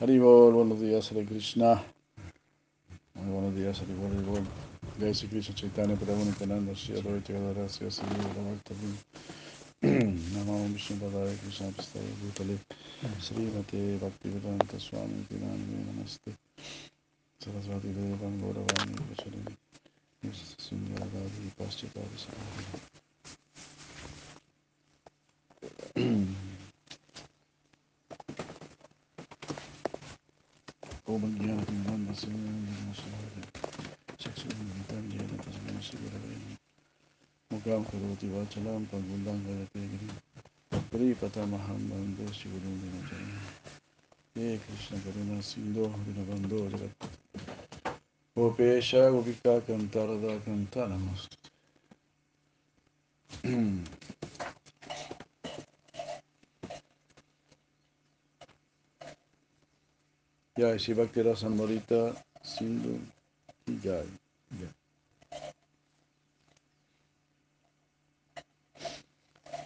Haribol, buenos días, Hare Krishna. Muy buenos días, Haribol. Jai Sri Krishna Chaitanya Prabhu Nityananda Shri Advaita Gadara Shri Asiri Bhagavata Namo Vishnu Padaya Krishna Prastaya Bhutale Shri Mate Bhakti Vedanta Swami Tinami Namaste Sarasvati Devam Gauravani Vacharini Sundara Paschatari Sarvati Om Jnana Sivana चक्षुर्मिलितं येन तस्मै श्रीगुरवे मुखां करोति वाचलां पङ्गुलां गयते गिरिं प्रीपतमहं वन्दे श्रीगुरुं दिनचरं हे कृष्णकरुणा सिन्धो दीनबन्धो जगत् गोपेश गोपिका कन्तारदा कन्ता नमस्ते Ya, si Bhakti Rasamrita Sindhu Jai. Jai.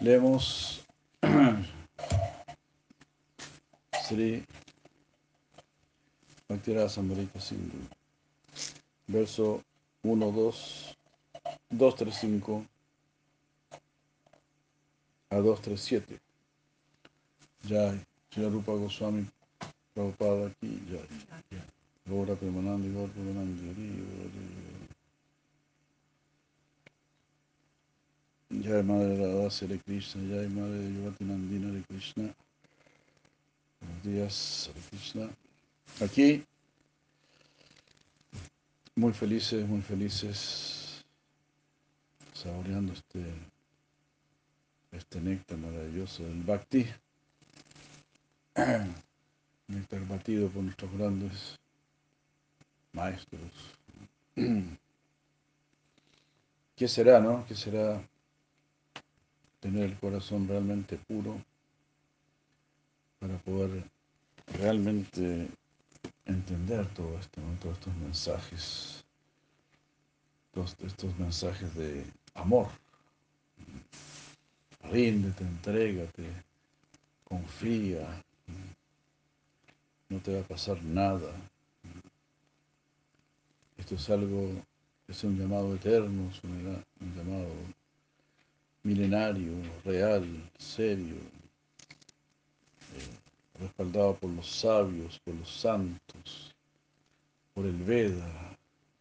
Leemos Sri Bhaktirasa Sambrita Sindhu, verso 1, 2, 2, 3, 5 a 2, 3, 7. Jai, Sri Rupa Goswami Prabhupada aquí, Jai. Gora Premanandi, Gora Premanandi, Hari, Jai Madre Radha Sri Krishna, Jai Madre Yuvati Nandina de Krishna. Buenos días, Hare Krishna. Aquí, muy felices, muy felices, saboreando este, este néctar maravilloso del Bhakti. Néctar batido por nuestros grandes maestros. ¿Qué será, no? ¿Qué será tener el corazón realmente puro para poder realmente entender todo esto, ¿no? todos estos mensajes, todos estos mensajes de amor? Ríndete, entrégate, confía, no te va a pasar nada. Esto es algo, es un llamado eterno, es un, llamado milenario, real, serio, eh, respaldado por los sabios, por los santos, por el Veda,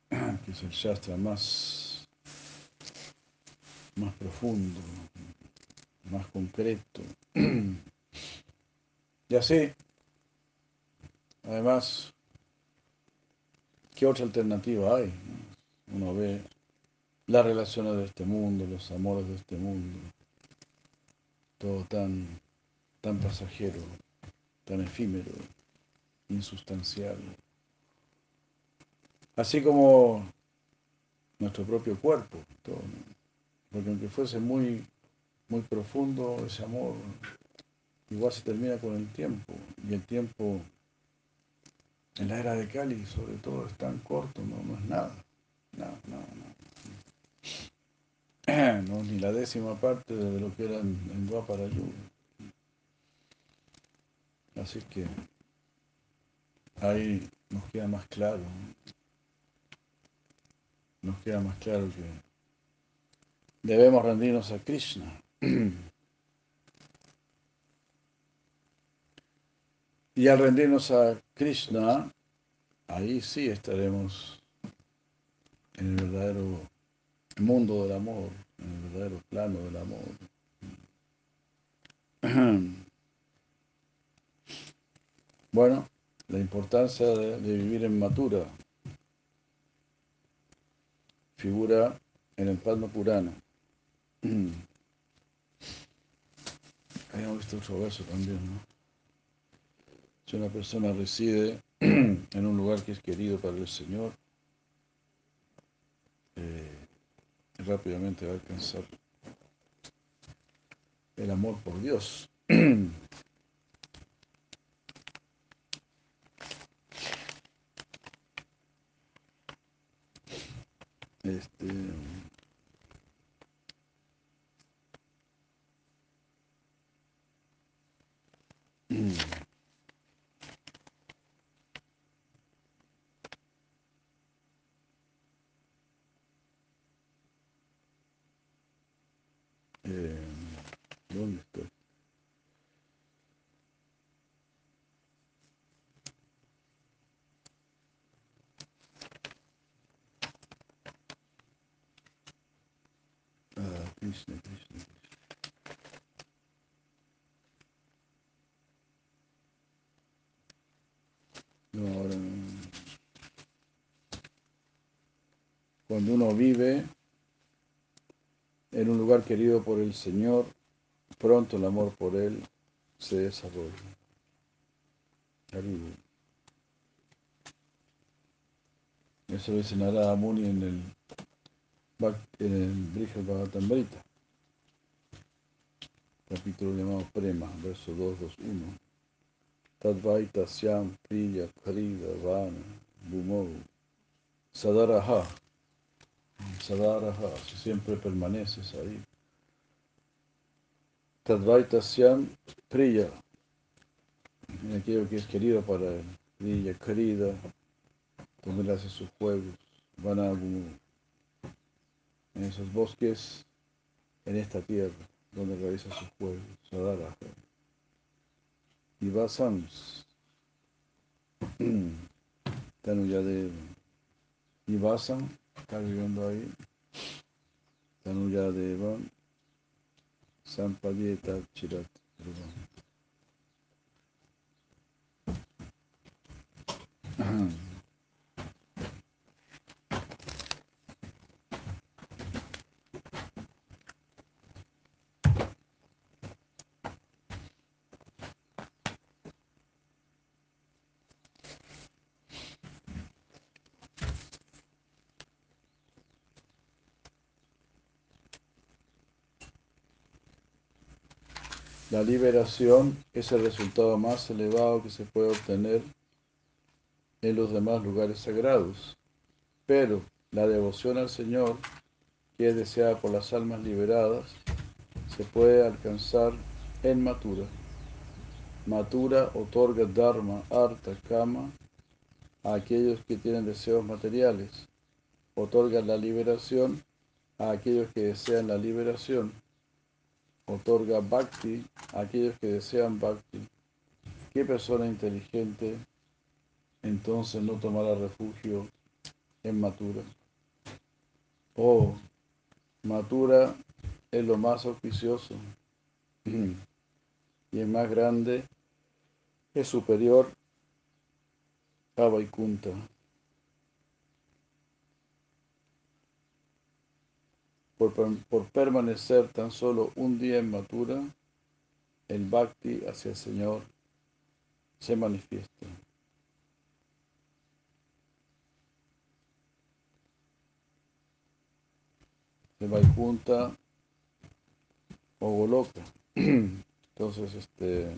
que es el Shastra más, más profundo, más concreto. Y así, además, ¿qué otra alternativa hay? Uno ve las relaciones de este mundo, los amores de este mundo, todo tan, tan pasajero, tan efímero, insustancial. Así como nuestro propio cuerpo, todo, ¿no? porque aunque fuese muy, muy profundo ese amor, igual se termina con el tiempo, y el tiempo en la era de Cali, sobre todo, es tan corto, no, no es nada. No, no, no. no. Ni la décima parte de lo que era en, en Dwapara Yuga. Así que ahí nos queda más claro. Nos queda más claro que debemos rendirnos a Krishna. Y al rendirnos a Krishna, ahí sí estaremos en el verdadero mundo del amor, en el verdadero plano del amor. Bueno, la importancia de, vivir en Matura. figura en el Padma Purana. Habíamos visto otro verso también, ¿no? Si una persona reside en un lugar que es querido para el Señor, eh, rápidamente va a alcanzar el amor por Dios. Este, eh, ¿Dónde estoy? Ah, Krishna, Krishna, Krishna. No, ahora no. Cuando uno vive en un lugar querido por el Señor, pronto el amor por Él se desarrolla. Haribu. Eso dice Narada Muni en el, en el Brihad Bhagavatamrita, capítulo llamado Prema, verso 221. Tadvaita Syam Priya Karida Vana Bhumau Sadaraha Sadaraha, si siempre permaneces ahí. Tadvaita Syam Priya, en aquello que es querido para él. Priya Karida, donde él hace sus juegos. Vana Bhumau, en esos bosques, en esta tierra, donde realiza sus juegos. Sadaraha. Y Vasams, Tanuyadeva. Y Vasam, está viviendo ahí. Tanuyadeva, Sampadieta Chirat. La liberación es el resultado más elevado que se puede obtener en los demás lugares sagrados, pero la devoción al Señor, que es deseada por las almas liberadas, se puede alcanzar en Matura. Matura otorga Dharma, Artha, Kama a aquellos que tienen deseos materiales, otorga la liberación a aquellos que desean la liberación otorga bhakti a aquellos que desean bhakti. ¿Qué persona inteligente entonces no tomará refugio en Matura? Oh, Matura es lo más auspicioso y el más grande, es superior a Vaikunta. Por, per- por permanecer tan solo un día en Matura, el bhakti hacia el Señor se manifiesta. De Vaikunta o Goloka. Entonces, este,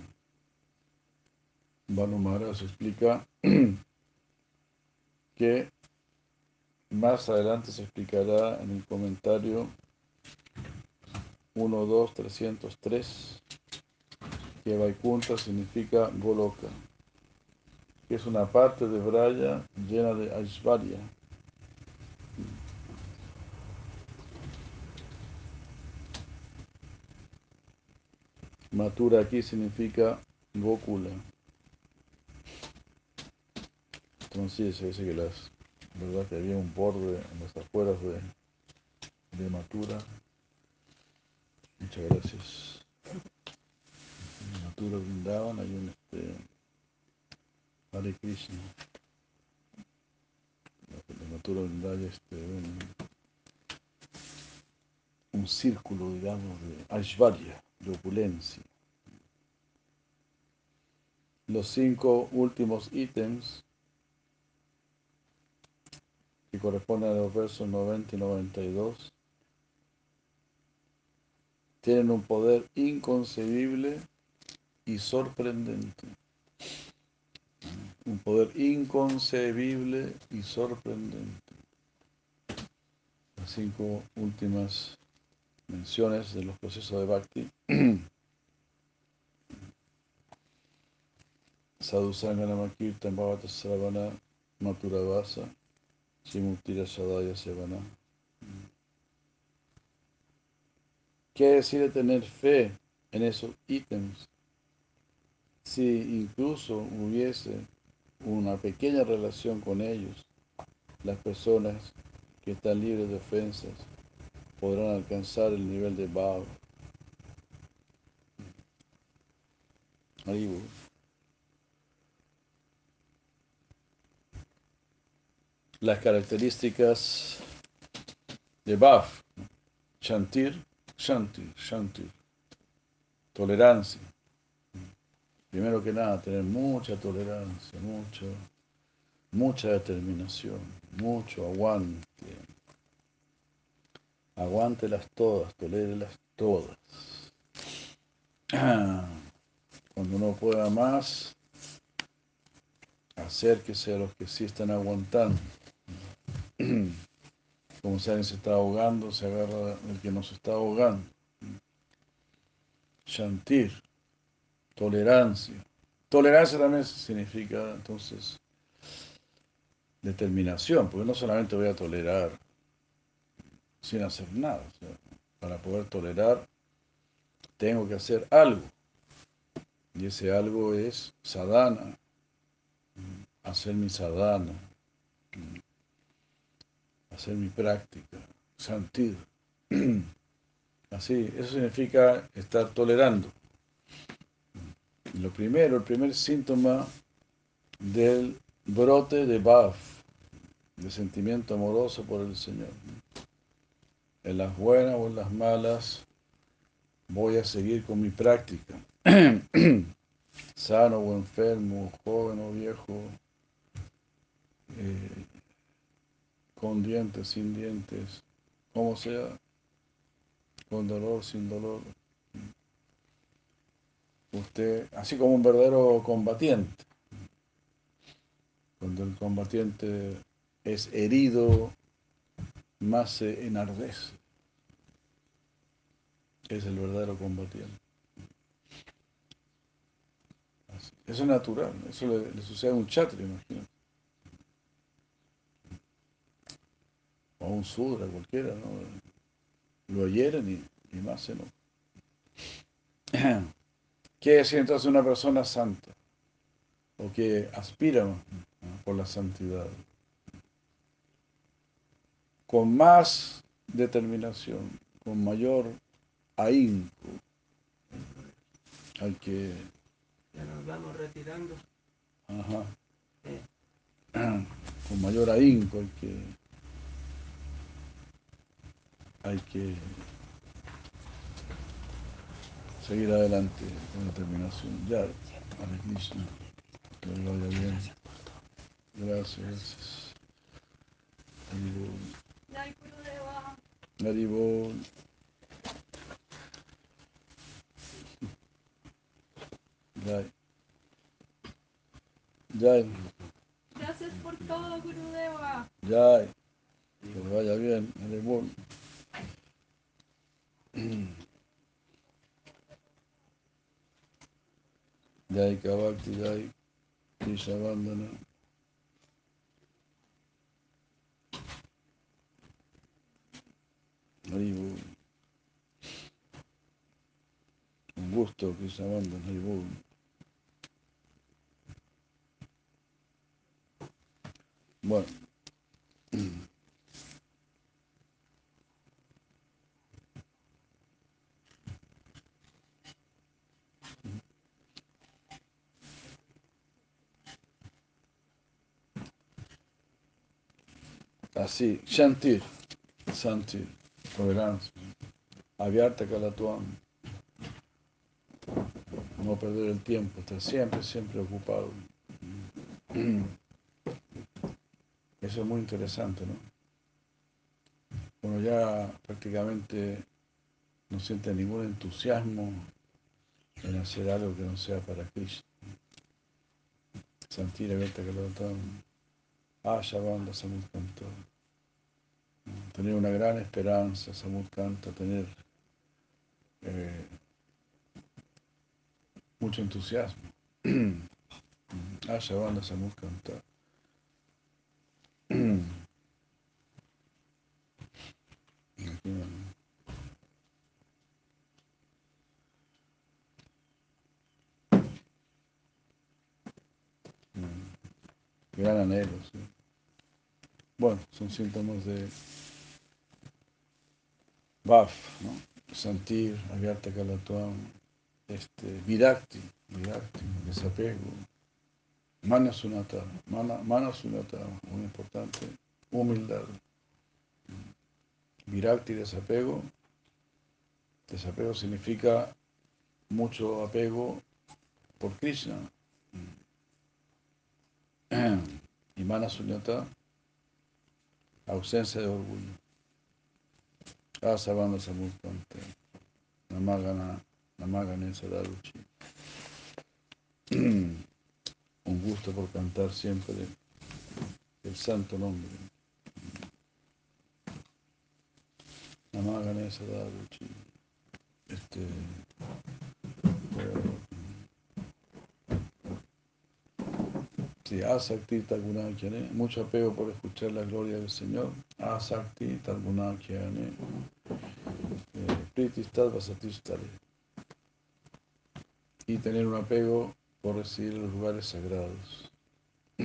Banu Maharaj explica que más adelante se explicará en el comentario 1, 2, 303 que Vaikunta significa Goloka, que es una parte de Braya llena de Aishvarya. Matura aquí significa Gokula. Entonces se dice que las, verdad que había un borde en las afueras de, de Matura. Muchas gracias. En Matura brindaban, hay un este, Hare Krishna. En Matura brindaban este, un, círculo, digamos, de Aishvarya, de opulencia. Los cinco últimos ítems que corresponden a los versos 90 y 92 tienen un poder inconcebible y sorprendente. Un poder inconcebible y sorprendente. Las cinco últimas menciones de los procesos de Bhakti. Sadhu Sangha Kirtan Bhavata Sravana Maturavasa Simutira Sadaya Sevana. ¿Qué decir tener fe en esos ítems? Si incluso hubiese una pequeña relación con ellos, las personas que están libres de ofensas podrán alcanzar el nivel de Bhav. Las características de Bhav, Chantir, Shanti, Shanti. Tolerancia. Primero que nada, tener mucha tolerancia, mucho, mucha determinación, mucho aguante. Aguántelas todas, tolérelas todas. Cuando uno pueda más, acérquese a los que sí están aguantando. Alguien se está ahogando, se agarra el que nos está ahogando. Shantir, tolerancia. Tolerancia también significa entonces determinación, porque no solamente voy a tolerar sin hacer nada. para poder tolerar, tengo que hacer algo. Y ese algo es sadhana, hacer mi sadhana hacer mi práctica, sentir. Así, eso significa estar tolerando. Lo primero, el primer síntoma del brote de Baf, de sentimiento amoroso por el Señor. En las buenas o en las malas, voy a seguir con mi práctica. Sano o enfermo, joven o viejo, eh, con dientes, sin dientes, como sea, con dolor, sin dolor. Usted, así como un verdadero combatiente, cuando el combatiente es herido, más se enardece. Es el verdadero combatiente. Eso es natural, eso le, sucede a un chatri, imagínate. O un sudra, cualquiera, ¿no? Lo hieren y, y más se no. ¿Qué decir entonces una persona santa? O que aspira por la santidad. Con más determinación, con mayor ahínco, hay que... Ya nos vamos retirando. Ajá. Con mayor ahínco hay que hay que seguir adelante con determinación. Ya, Hare Krishna, que le vaya bien. Gracias, gracias. Haribol. Haribol. Jai. Jai. Gracias por todo, Gurudeva. Jai. Que le vaya bien. Haribol. Jai Kavakti Jai Krishna Vandana. Haribu. Un gusto, Krishna Vandana, Haribu. Bueno. Así, sentir, sentir, tolerancia. abierta Kalatuam. No perder el tiempo, estar siempre, siempre ocupado. Eso es muy interesante, ¿no? Uno ya prácticamente no siente ningún entusiasmo en hacer algo que no sea para Krishna. Sentir abierta Kalatuam. Asha Banda Samudkanta. Tener una gran esperanza, Samudkanta, tener eh, mucho entusiasmo. Asha Banda Samudkanta. Gran anhelo, sí. Bueno, síntomas de Baf, ¿no? Sentir, abierta Kalatuam, este, virakti, virakti, desapego, mana sunata, mana, mana sunata, muy importante, humildad. Virakti, desapego. Desapego significa mucho apego por Krishna. Y mana sunyata, ausencia de orgullo. Asabanda Samudkante, Namagana, Namagane Sadaruchi. Un gusto por cantar siempre el santo nombre. Namagane Sadaruchi. Este. Asakti Tagunakhyane, mucho apego por escuchar la gloria del Señor. Asakti Tagunakhyane, Pritistad Vasatistale. Y tener un apego por recibir los lugares sagrados.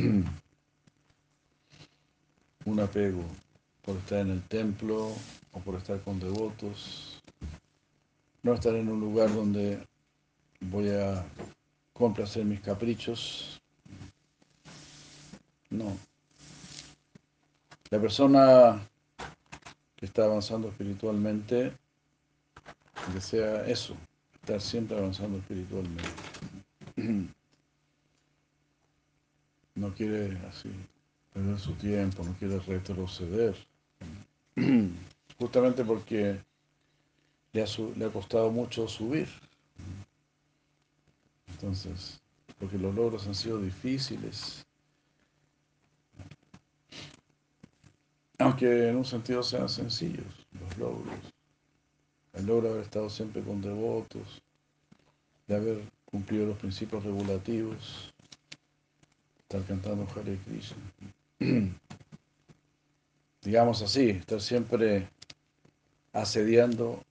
un apego por estar en el templo o por estar con devotos. No estar en un lugar donde voy a complacer mis caprichos, no. La persona que está avanzando espiritualmente desea eso, estar siempre avanzando espiritualmente. No quiere así perder su tiempo, no quiere retroceder. Justamente porque le ha, le ha costado mucho subir. Entonces, porque los logros han sido difíciles. Aunque en un sentido sean sencillos los logros. El logro de haber estado siempre con devotos, de haber cumplido los principios regulativos, estar cantando Hare Krishna. Digamos así, estar siempre asediando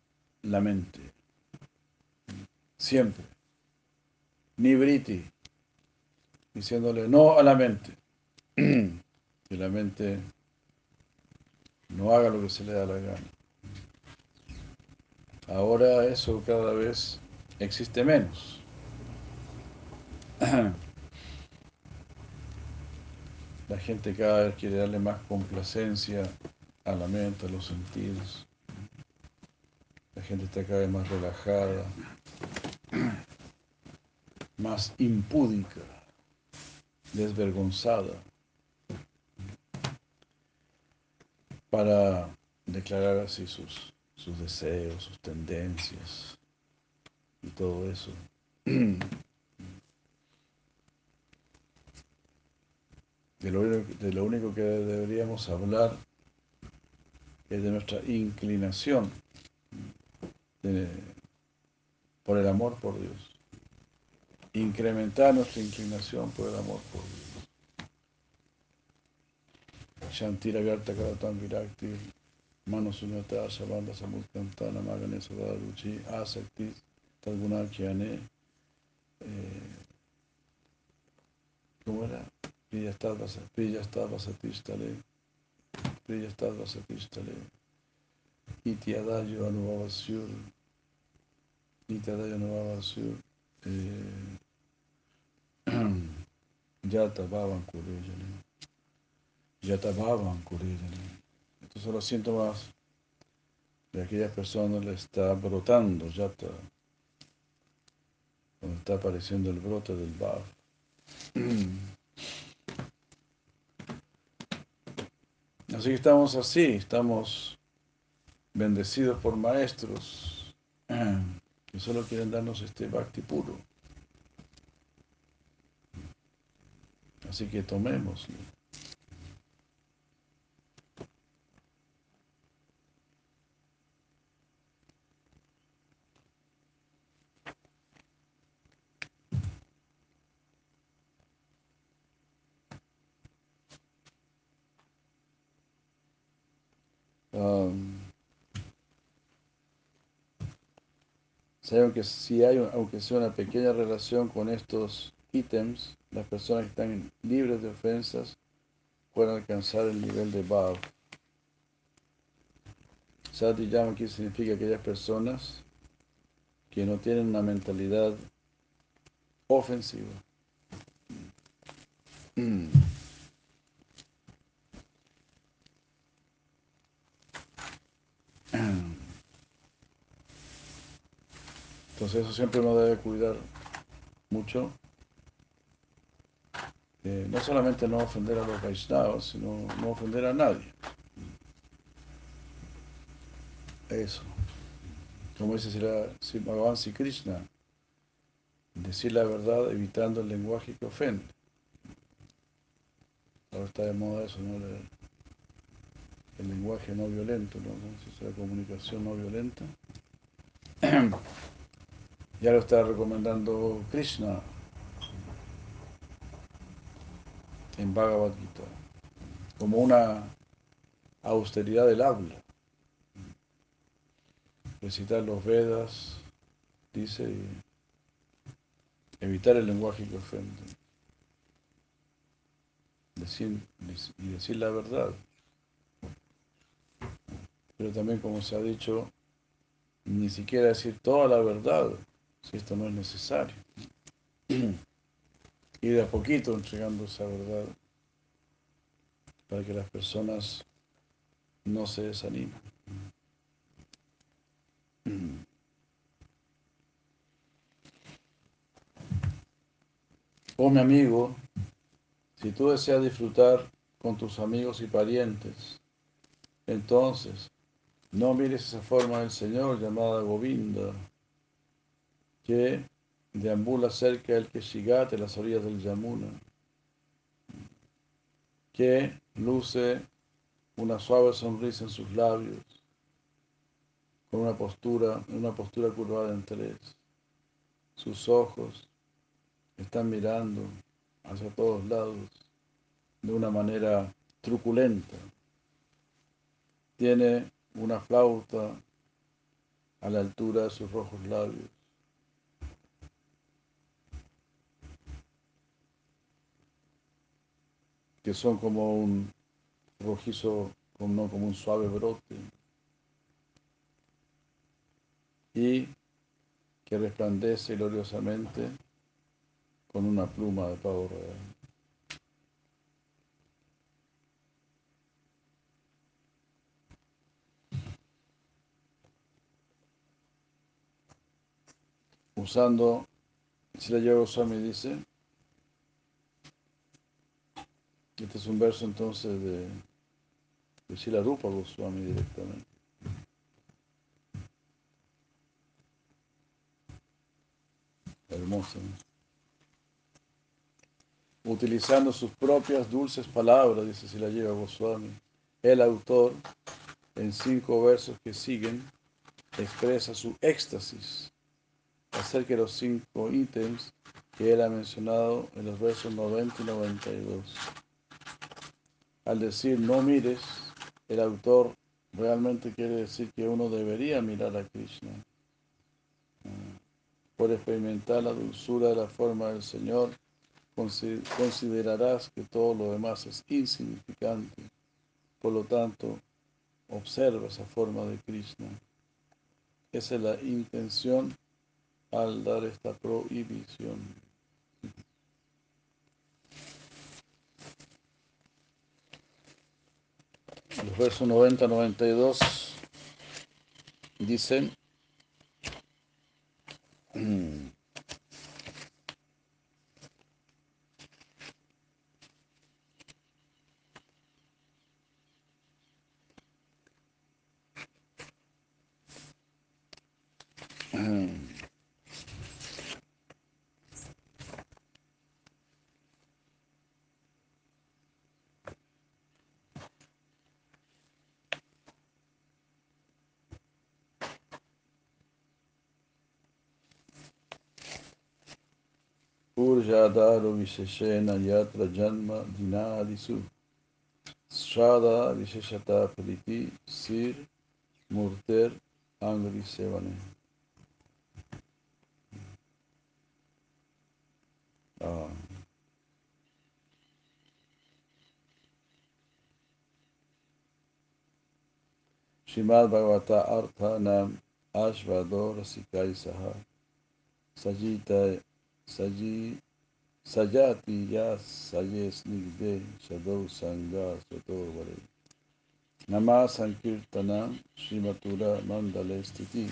la mente. Siempre. Ni briti, diciéndole no a la mente. que la mente no haga lo que se le da la gana. Ahora eso cada vez existe menos. La gente cada vez quiere darle más complacencia a la mente, a los sentidos. La gente está cada vez más relajada, más impúdica, desvergonzada. Para declarar así sus, sus deseos, sus tendencias y todo eso. De lo, único que deberíamos hablar es de nuestra inclinación por el amor por Dios. Incrementar nuestra inclinación por el amor por Dios. Shantira Vyarta Karatan Virakti, Mano Sunyata, Shabanda Samudkantana, Magane Sadaruchi, Asakti, Talguna Kyane, ¿cómo era? Priyastad Vasatistale, Priyastad Vasatistale, Ityadayo Anubhavasyur, Ityadayo Anubhavasyur, Yata Bhavan Kurejane. Yatabhavan Kurirani. Estos son los síntomas de aquellas personas le está brotando ya está, cuando está apareciendo el brote del Bhav. Así que estamos así, estamos bendecidos por maestros que solo quieren darnos este bhakti puro. Así que tomémoslo. Um, que si hay, aunque sea una pequeña relación con estos ítems, las personas que están libres de ofensas pueden alcanzar el nivel de Bhav. Sati Yama aquí significa aquellas personas que no tienen una mentalidad ofensiva. Entonces eso siempre uno debe cuidar mucho. Eh, no solamente no ofender a los Vaishnavas, sino no ofender a nadie. Eso. Como dice si Bhagavan si Krishna, decir la verdad evitando el lenguaje que ofende. Ahora está de moda eso, ¿no? El, lenguaje no violento, ¿no? La comunicación no violenta. Ya lo está recomendando Krishna en Bhagavad Gita, como una austeridad del habla. Recitar los Vedas, dice, evitar el lenguaje que ofende. Y decir la verdad. Pero también, como se ha dicho, ni siquiera decir toda la verdad, si esto no es necesario. Y de a poquito entregando esa verdad para que las personas no se desanimen. Oh mi amigo, si tú deseas disfrutar con tus amigos y parientes, entonces no mires esa forma del Señor llamada Govinda, que deambula cerca del Keshigat en las orillas del Yamuna, que luce una suave sonrisa en sus labios, con una postura, una postura curvada en tres. Sus ojos están mirando hacia todos lados de una manera truculenta. Tiene una flauta a la altura de sus rojos labios. que son como un rojizo, como, como un suave brote, y que resplandece gloriosamente con una pluma de pavo real. Usando, si la llevo Swami dice, Este es un verso entonces de, de Silarupa Goswami directamente. Hermoso. Utilizando sus propias dulces palabras, dice Silarupa Goswami, el autor, en cinco versos que siguen, expresa su éxtasis acerca de los cinco ítems que él ha mencionado en los versos 90 y 92 al decir no mires, el autor realmente quiere decir que uno debería mirar a Krishna. Ah, por experimentar la dulzura de la forma del Señor, considerarás que todo lo demás es insignificante. Por lo tanto, observa esa forma de Krishna. Esa es la intención al dar esta prohibición. los versos 90-92 dicen, सादारो विशेषेण यत्र जन्म दिनादिषु सादा विशेषता प्रीति सिर मूर्तेर आंगली से श्रीमद श्रीमद् भगवता अर्थ नाम आश्वादो रसिकाई सह सजीता सजी सजातीया सजे स्निग्धे सदौ संगा स्वतो वरे। नमा संकीर्तना श्रीमतुरा मंडले स्थिति।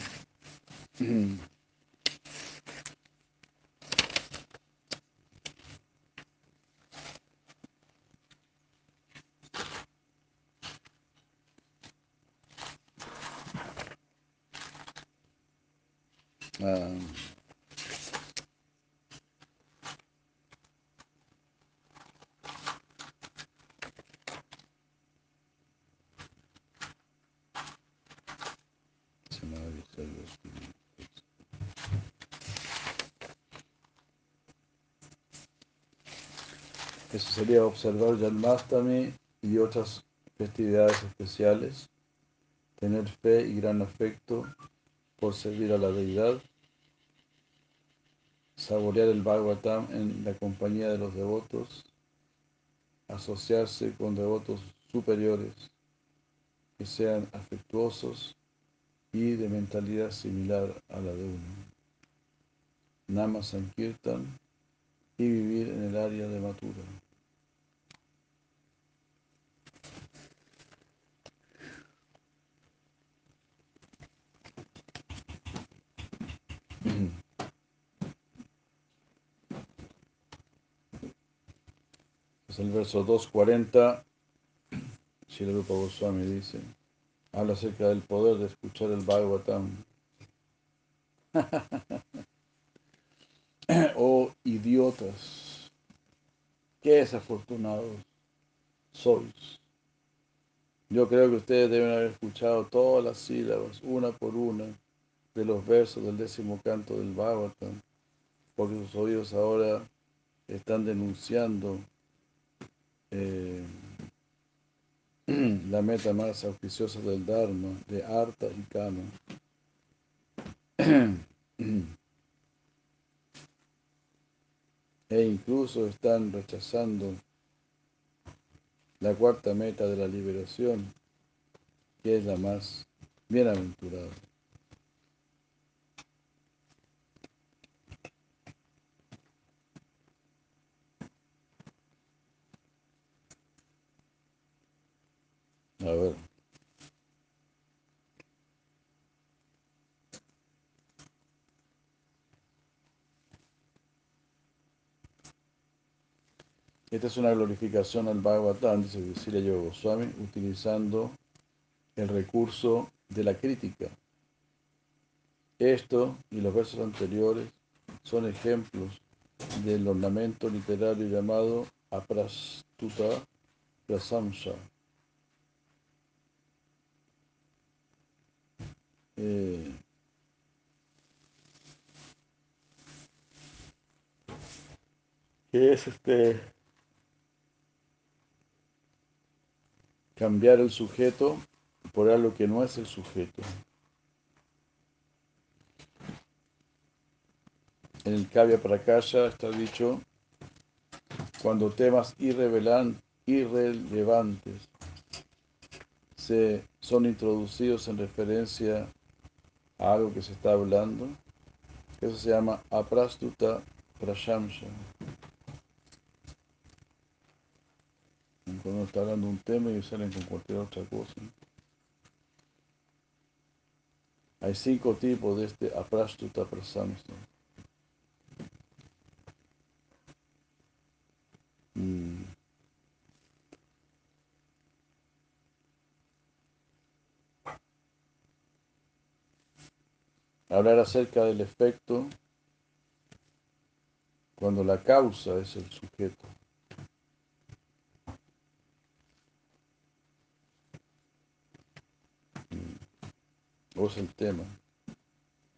Eso sería observar Janmastami y otras festividades especiales, tener fe y gran afecto por servir a la deidad, saborear el Bhagavatam en la compañía de los devotos, asociarse con devotos superiores que sean afectuosos y de mentalidad similar a la de uno. Nama Sankirtan y vivir en el área de Mathura. Es el verso 240. Srila Rupa Goswami dice, habla acerca del poder de escuchar el Bhagavatam. oh idiotas, qué desafortunados sois. Yo creo que ustedes deben haber escuchado todas las sílabas, una por una, de los versos del décimo canto del Bhagavatam, porque sus oídos ahora están denunciando eh, la meta más auspiciosa del Dharma, de Arta y Kama. e incluso están rechazando la cuarta meta de la liberación, que es la más bienaventurada. A ver. Esta es una glorificación al Bhagavatam, dice Sri Yoga Goswami, utilizando el recurso de la crítica. Esto y los versos anteriores son ejemplos del ornamento literario llamado aprastuta prasamsa. Eh, que es este cambiar el sujeto por algo que no es el sujeto. En el Kavya Prakasha está dicho, cuando temas irrelevantes se, son introducidos en referencia algo que se está hablando, eso se llama aprastuta prashamsa. Cuando está hablando un tema y salen con cualquier otra cosa. Hay cinco tipos de este aprastuta prasamsa. Mm. Hablar acerca del efecto cuando la causa es el sujeto. O es el tema.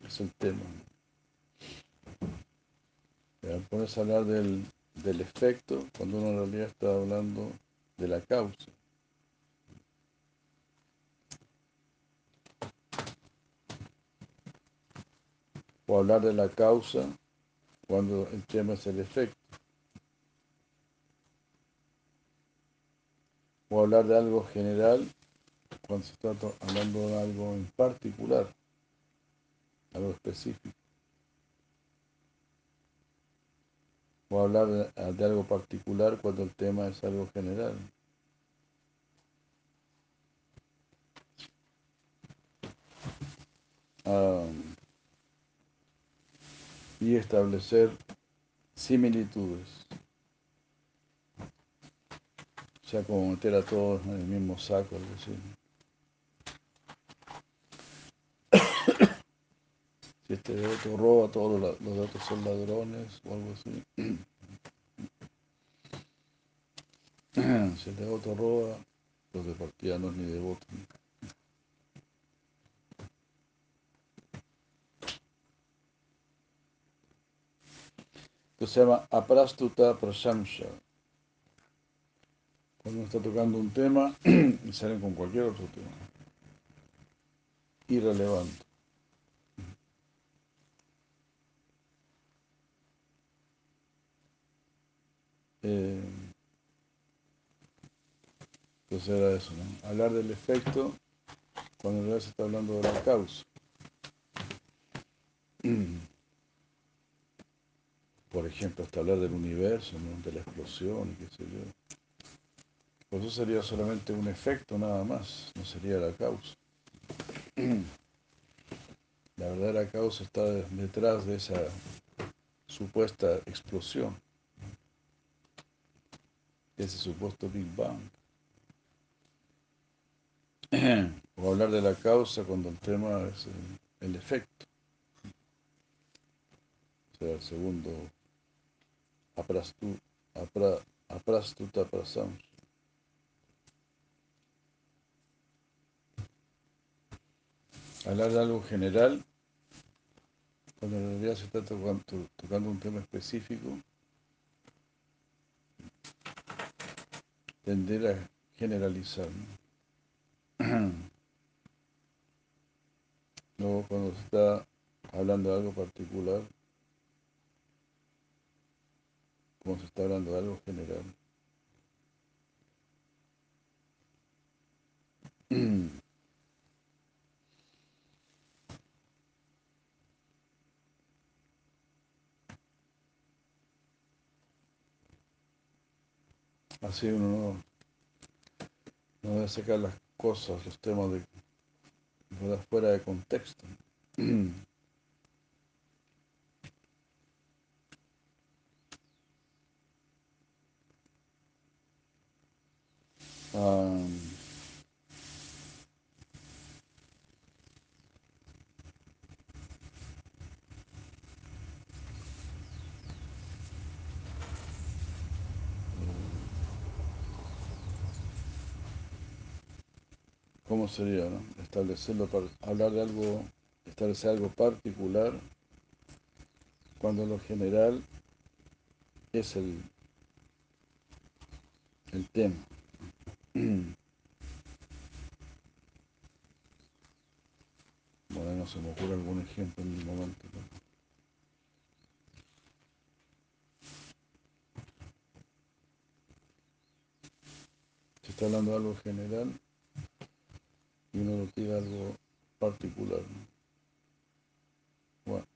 Es el tema. Ya, pones a hablar del, del efecto cuando uno en realidad está hablando de la causa. O hablar de la causa cuando el tema es el efecto. O hablar de algo general cuando se está hablando de algo en particular, algo específico. O hablar de, algo particular cuando el tema es algo general. Um, y establecer similitudes. O sea, como meter a todos en el mismo saco, algo así. si este otro roba, todos los, los otros son ladrones o algo así. si este otro roba, los de partida no es ni devotos. Que se llama Aprastuta Prashamsha. Cuando uno está tocando un tema y salen con cualquier otro tema. Irrelevante. Eh, entonces era eso, ¿no? Hablar del efecto cuando en realidad se está hablando de la causa. por ejemplo, hasta hablar del universo, de la explosión, qué sé yo. Pues eso sería solamente un efecto nada más, no sería la causa. La verdadera causa está detrás de esa supuesta explosión, ese supuesto Big Bang. O hablar de la causa cuando el tema es el efecto. O sea, el segundo aprastu, apra, aprastuta prasam. Hablar de algo general, cuando en realidad se está tocando, un tema específico, tender a generalizar. ¿no? Luego cuando se está hablando de algo particular, como se está hablando de algo general. Así uno no, no debe sacar las cosas, los temas de, de fuera de contexto. Um, ¿Cómo sería, no? Establecerlo, para hablar de algo, establecer algo particular, cuando lo general es el, el tema. Bueno, no se me ocurre algún ejemplo en el momento. Se está hablando de algo general y uno lo pide algo particular. ¿no? Bueno,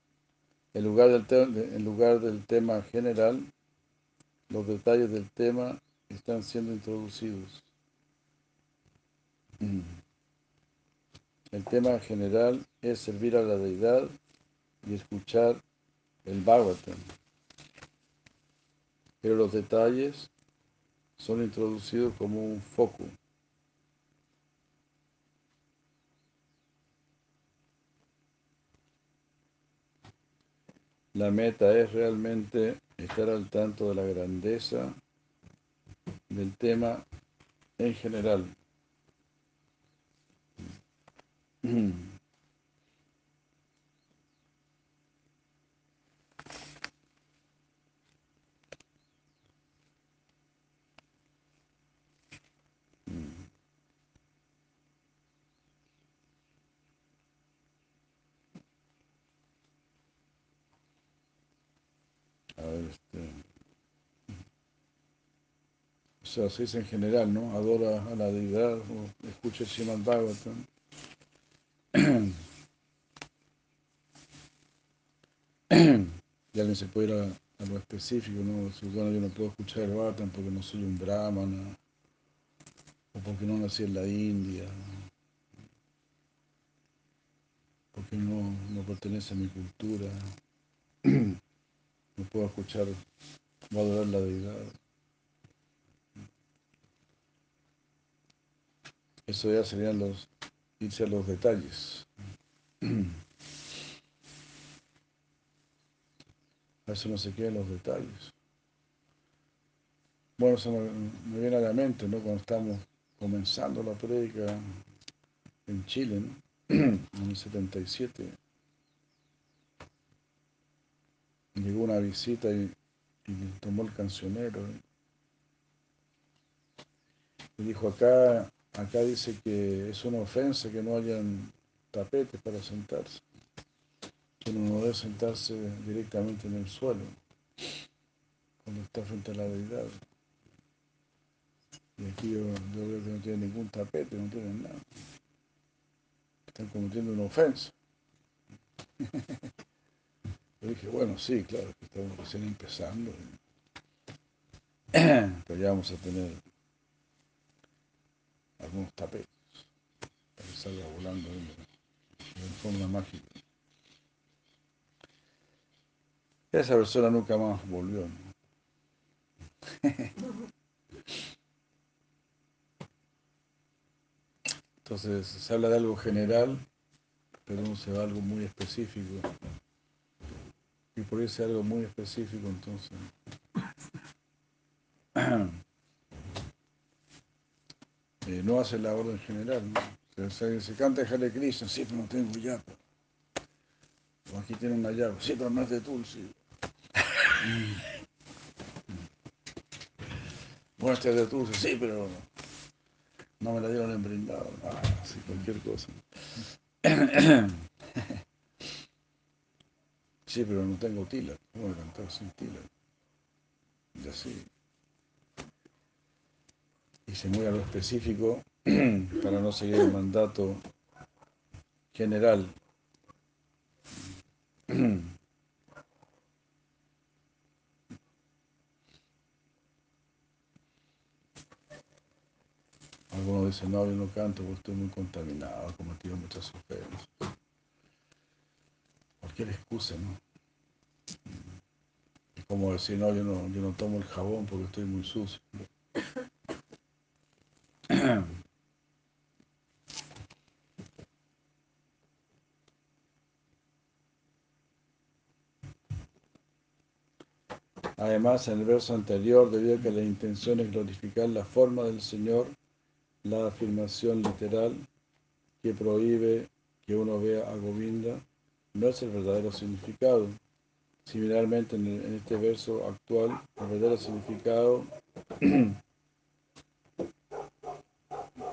en lugar, del en lugar del tema general, los detalles del tema están siendo introducidos. El tema general es servir a la deidad y escuchar el Bhagavatam. Pero los detalles son introducidos como un foco. La meta es realmente estar al tanto de la grandeza del tema en general. Este. O sea, se dice en general, ¿no? Adora a la deidad o escucha Srimad Bhagavatam. Y alguien se puede ir a, a, lo específico, ¿no? Bueno, yo no puedo escuchar el Bhagavatam porque no soy un brahmana o porque no nací en la India, porque no, no pertenece a mi cultura. no puedo escuchar o adorar la deidad. Eso ya serían los irse a los detalles. A eso no se quedan los detalles. Bueno, eso me, me, viene a la mente, ¿no? Cuando estamos comenzando la prédica en Chile, ¿no? en el 77. llegó una visita y, y tomó el cancionero ¿eh? y dijo acá acá dice que es una ofensa que no hayan tapetes para sentarse que uno no debe sentarse directamente en el suelo cuando está frente a la deidad. Y aquí yo, yo veo que no tiene ningún tapete no tienen nada. Están cometiendo una ofensa. Yo dije, bueno, sí, claro, que estamos recién empezando. Pero ya vamos a tener algunos tapetes para que salga volando de, de forma mágica. Esa persona nunca más volvió. Entonces se habla de algo general, pero uno se va a algo muy específico. Y por irse algo muy específico, entonces. eh, no hace la orden general. ¿no? Se, canta Hare Krishna, sí, pero no tengo llave. O aquí tiene una llave, sí, pero no es de Tulsi. bueno, este es de Tulsi, sí, pero no me la dieron en brindado. Ah, cualquier cosa. Sí, pero no tengo tila. ¿Cómo voy a cantar sin tila? Y así. Y se mueve a lo específico para no seguir el mandato general. Algunos dicen, no, yo no canto porque estoy muy contaminado, he cometido muchas ofensas cualquier excusa, ¿no? Es como decir, no, yo no, yo no tomo el jabón porque estoy muy sucio. Además, en el verso anterior, debido a que la intención es glorificar la forma del Señor, la afirmación literal que prohíbe que uno vea a Govinda no es el verdadero significado. Similarmente, en, en este verso actual, el verdadero significado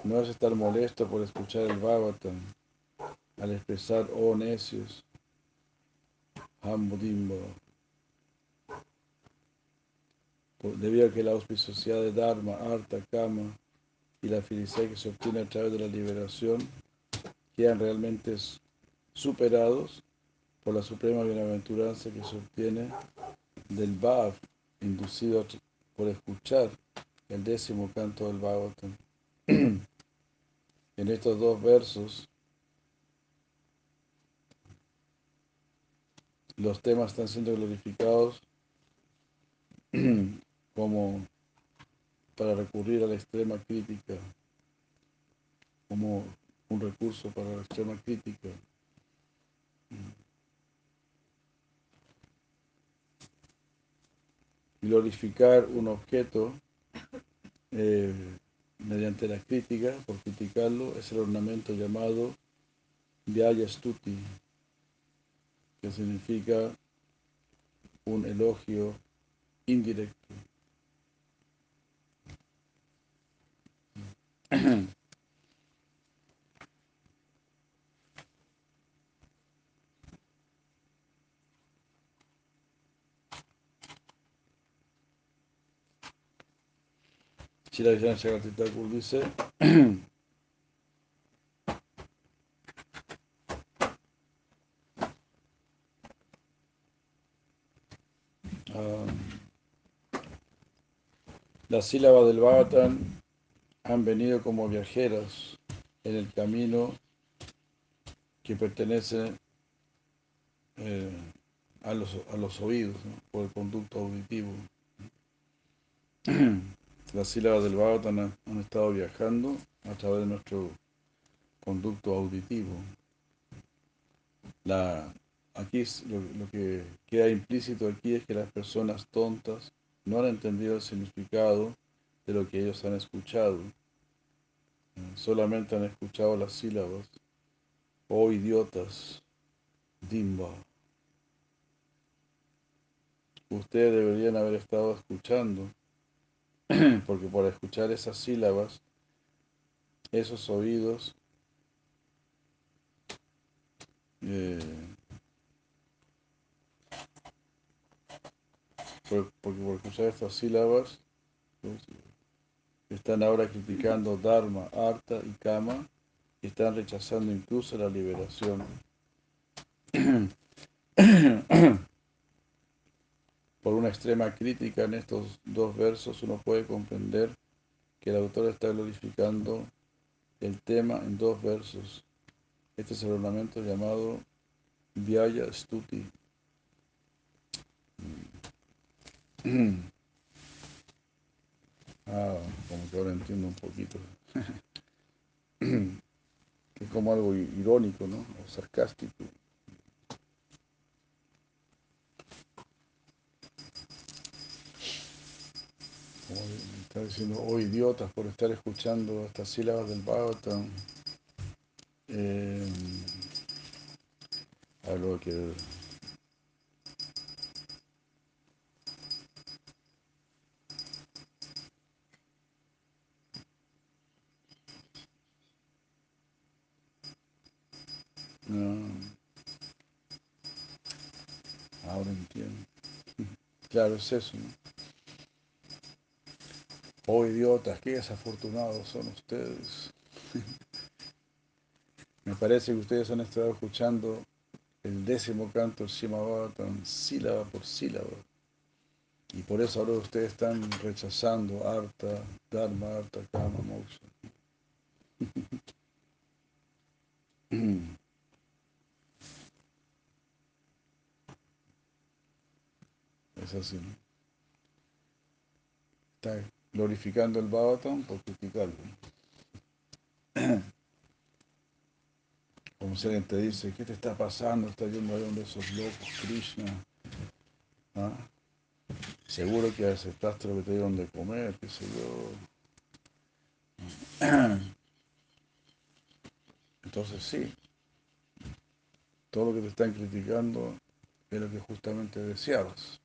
no es estar molesto por escuchar el Bhagavatam al expresar, oh necios, Hambudimbo, debido a que la auspiciosidad de Dharma, Arta, Kama y la felicidad que se obtiene a través de la liberación quedan realmente superados por la suprema bienaventuranza que se obtiene del Bhav, inducido por escuchar el décimo canto del Bhagavatam. en estos dos versos los temas están siendo glorificados como para recurrir a la extrema crítica, como un recurso para la extrema crítica. Glorificar un objeto eh, mediante la crítica, por criticarlo, es el ornamento llamado Vyaya Stuti, que significa un elogio indirecto. Si la Thakur dice. Ah, las sílabas del Bhagavatam han venido como viajeras en el camino que pertenece eh, a, los, a, los, oídos, por el conducto auditivo. Las sílabas del Bhagavatam han, estado viajando a través de nuestro conducto auditivo. Aquí lo, lo, que queda implícito aquí es que las personas tontas no han entendido el significado de lo que ellos han escuchado. Solamente han escuchado las sílabas. Oh idiotas, dimba. Ustedes deberían haber estado escuchando porque por escuchar esas sílabas, esos oídos, eh, porque por escuchar estas sílabas, pues, están ahora criticando Dharma, Arta y Kama, y están rechazando incluso la liberación. Por una extrema crítica en estos dos versos uno puede comprender que el autor está glorificando el tema en dos versos. Este es el ornamento llamado Vyaya Stuti. Ah, como que ahora entiendo un poquito. es como algo irónico, ¿no? O sarcástico. Está diciendo, oh idiotas, por estar escuchando estas sílabas del Bhagavatam. Eh, algo que Ahora entiendo. Claro, es eso, ¿no? Oh idiotas, qué desafortunados son ustedes. Me parece que ustedes han estado escuchando el décimo canto del Shimabhatan sílaba por sílaba. Y por eso ahora ustedes están rechazando Arta, Dharma, Arta, Kama, Moksha. Es así, ¿no? Está glorificando el Bhagavatam por criticarlo. Como si alguien te dice, ¿qué te está pasando? Está yendo a uno de esos locos, Krishna. Seguro que aceptaste lo que te dieron de comer, qué sé yo. Entonces sí, todo lo que te están criticando es lo que justamente deseabas.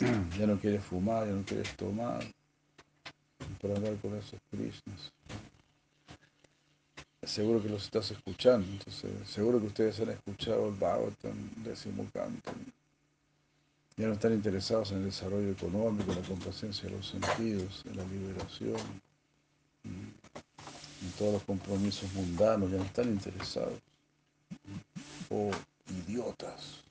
Ya no quieres fumar, ya no quieres tomar, para hablar con esos Krishnas. Seguro que los estás escuchando, entonces seguro que ustedes han escuchado el Bhagavatam, décimo canto. Ya no están interesados en el desarrollo económico, la complacencia de los sentidos, en la liberación, en todos los compromisos mundanos, ya no están interesados. O idiotas.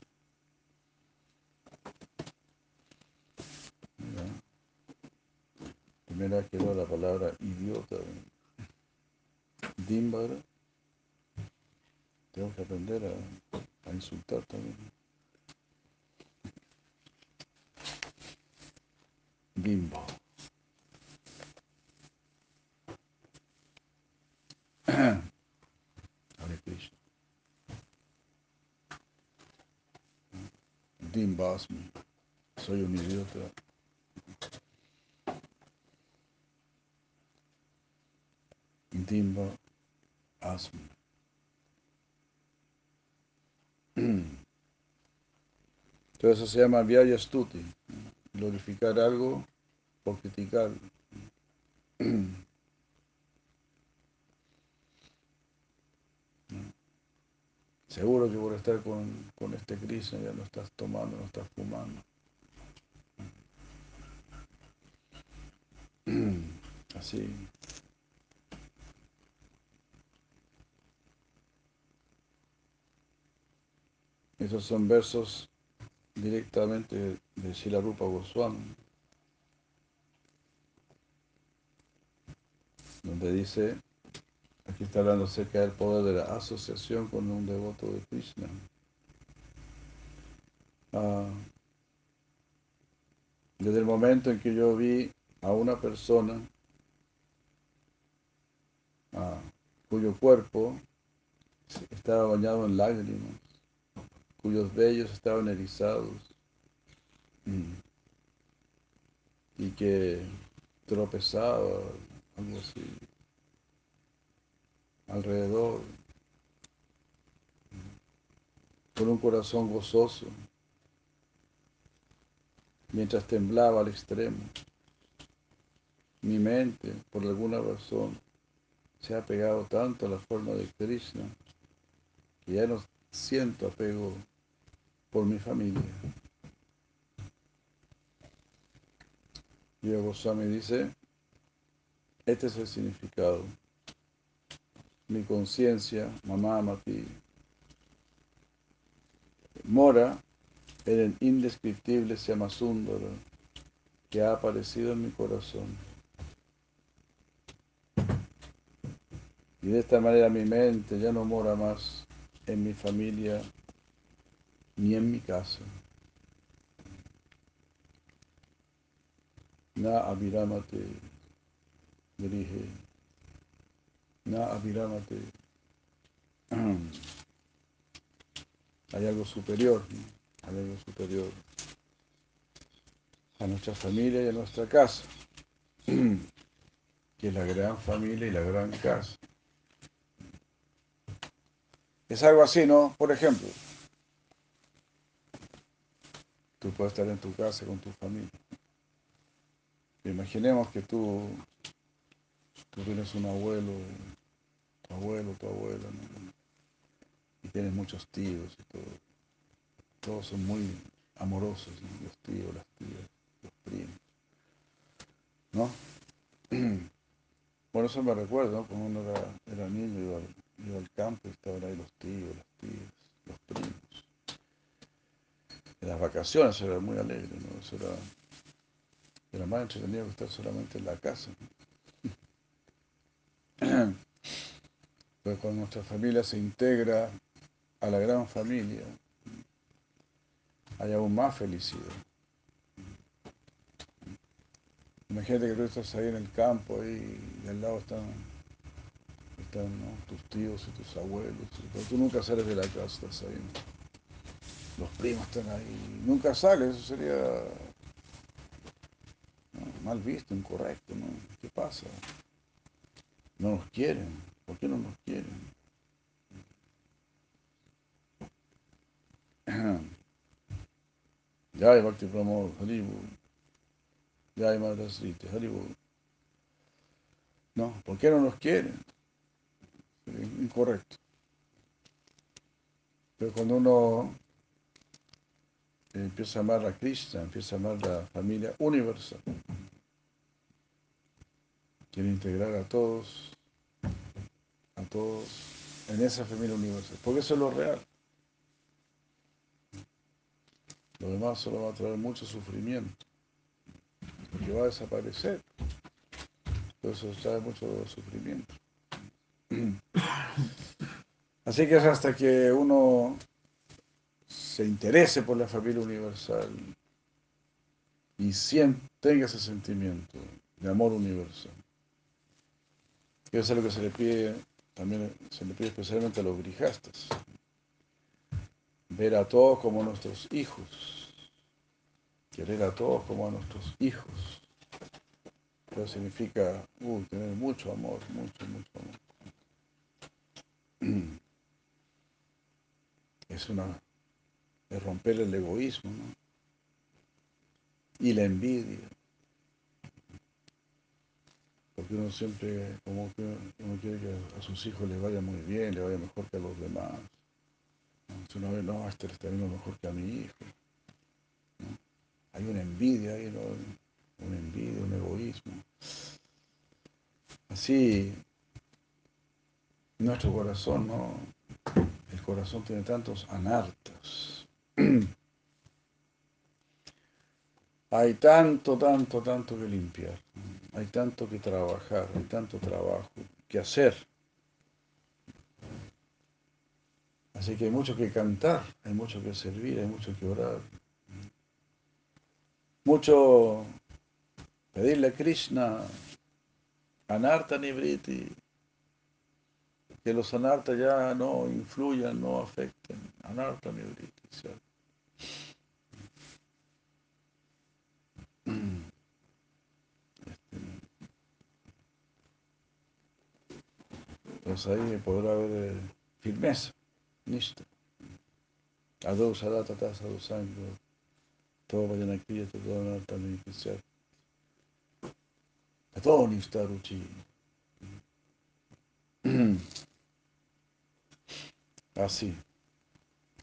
Primera quedó la palabra idiota. Dimbara. Tengo que aprender a, insultar también. Bimbo. Hare Krishna. Bimbo Asmi. Soy un idiota. Dimba Asmi. Todo eso se llama Vyaya Stuti, glorificar algo por criticarlo. Seguro que por estar con, con este Krishna ya no estás tomando, no estás fumando. Así. Esos son versos directamente de Sila Rupa Goswami, donde dice, aquí está hablando acerca del poder de la asociación con un devoto de Krishna. Ah, desde el momento en que yo vi a una persona ah, cuyo cuerpo estaba bañado en lágrimas, cuyos vellos estaban erizados y que tropezaba, algo así, alrededor, con un corazón gozoso, mientras temblaba al extremo. Mi mente, por alguna razón, se ha pegado tanto a la forma de Krishna que ya no siento apego por mi familia. Y Goswami dice, este es el significado. Mi conciencia, mamá Mati, mora en el indescriptible Syamasundara que ha aparecido en mi corazón. Y de esta manera mi mente ya no mora más en mi familia ni en mi casa. Na aviramate, dirige. Na aviramate. Hay algo superior, ¿no? hay algo superior a nuestra familia y a nuestra casa, que es la gran familia y la gran casa. Es algo así, ¿no? Por ejemplo, tú puedes estar en tu casa con tu familia. Imaginemos que tú, tú tienes un abuelo, tu abuelo, tu abuela, ¿no? y tienes muchos tíos y todo. Todos son muy amorosos, ¿no? los tíos, las tías, los primos. ¿No? Bueno, eso me recuerda, ¿no? Cuando uno era, niño, iba, al- iba al campo y estaban ahí los tíos, las tías, los primos. En las vacaciones era muy alegre, ¿no? Eso era, era más entretenido que estar solamente en la casa. ¿no? Pero cuando nuestra familia se integra a la gran familia, hay aún más felicidad. Imagínate que tú estás ahí en el campo ahí, y al lado están, están tus tíos y tus abuelos, pero tú nunca sales de la casa, estás ahí. ¿no? Los primos están ahí, nunca sales, eso sería mal visto, incorrecto, ¿no? ¿Qué pasa? No nos quieren, ¿por qué no nos quieren? Ya hay Bhakti Pramod, Haribol. Ya hay Madre Sriti, Haribol. No, ¿por qué no nos quieren? Incorrecto. Pero cuando uno empieza a amar a Krishna, empieza a amar la familia universal, quiere integrar a todos, a todos en esa familia universal, porque eso es lo real. Lo demás solo va a traer mucho sufrimiento, porque va a desaparecer. Eso trae mucho sufrimiento. Así que es hasta que uno se interese por la familia universal y sien- tenga ese sentimiento de amor universal. Y eso es lo que se le pide, también se le pide especialmente a los grijastas. Ver a todos como nuestros hijos. Querer a todos como a nuestros hijos. Eso significa uy, tener mucho amor, mucho, mucho amor. Es una es romper el egoísmo y la envidia. Porque uno siempre, como que uno quiere que a sus hijos les vaya muy bien, le vaya mejor que a los demás. Si uno ve, no, este está viendo mejor que a mi hijo. Hay una envidia ahí, ¿no? Una envidia, un egoísmo. Así, nuestro corazón, ¿no? El corazón tiene tantos anartas. Hay tanto, tanto, tanto que limpiar. Hay tanto que trabajar, hay tanto trabajo que hacer. Así que hay mucho que cantar, hay mucho que servir, hay mucho que orar. Mucho pedirle a Krishna, Anarta Nibriti, que los anartas ya no influyan, no afecten. Anarta Nibriti. ¿cierto? Entonces ahí podrá haber eh, firmeza, nishta. Adho sadata ta sadhu sangha, todo vayana kriya, todo anarta nibriti. Todo nishta ruchi. Así.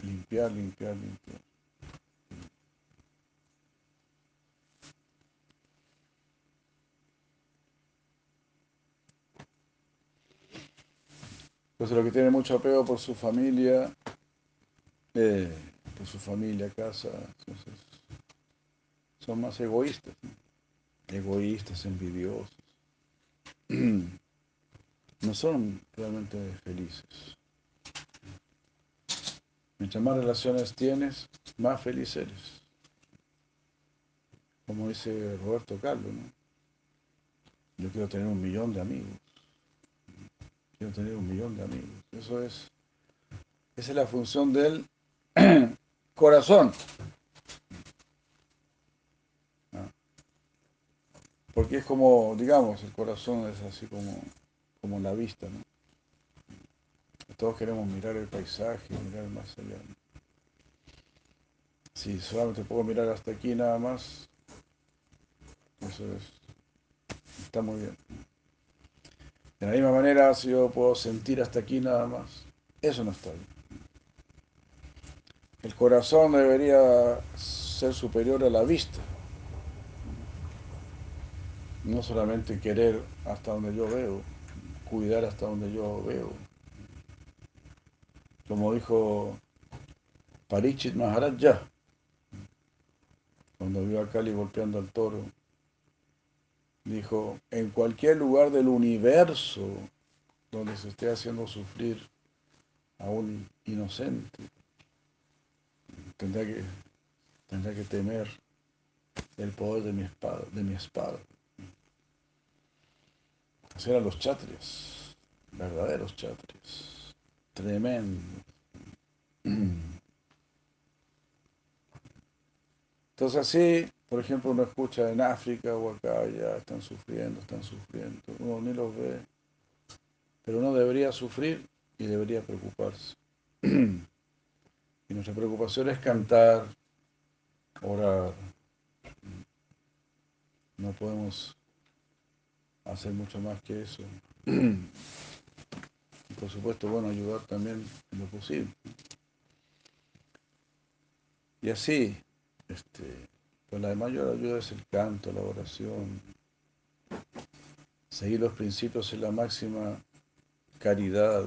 Limpiar, limpiar, limpiar. Pues lo que tiene mucho apego por su familia, eh, por su familia, casa, entonces, son más egoístas, egoístas, envidiosos. No son realmente felices. Mientras más relaciones tienes, más feliz eres. Como dice Roberto Carlos, ¿no? Yo quiero tener un millón de amigos. Quiero tener un millón de amigos. Eso es, esa es la función del corazón. Ah. Porque es como, digamos, el corazón es así como, como la vista. Todos queremos mirar el paisaje, mirar más allá. Si solamente puedo mirar hasta aquí nada más, eso es, está muy bien. De la misma manera, si yo puedo sentir hasta aquí nada más, eso no está bien. El corazón debería ser superior a la vista. No solamente querer hasta donde yo veo, cuidar hasta donde yo veo. Como dijo Parichit Maharaj ya, cuando vio a Kali golpeando al toro, dijo, en cualquier lugar del universo donde se esté haciendo sufrir a un inocente, tendrá que, que temer el poder de mi espada, de mi espada. Así eran los chatrias, verdaderos chatrias, tremendos. Entonces así, por ejemplo, uno escucha en África o acá, ya están sufriendo, están sufriendo, uno ni los ve, pero uno debería sufrir y debería preocuparse. Y nuestra preocupación es cantar, orar. No podemos hacer mucho más que eso. Y por supuesto, bueno, ayudar también en lo posible. Y así, este, pues la mayor ayuda es el canto, la oración, seguir los principios en la máxima caridad.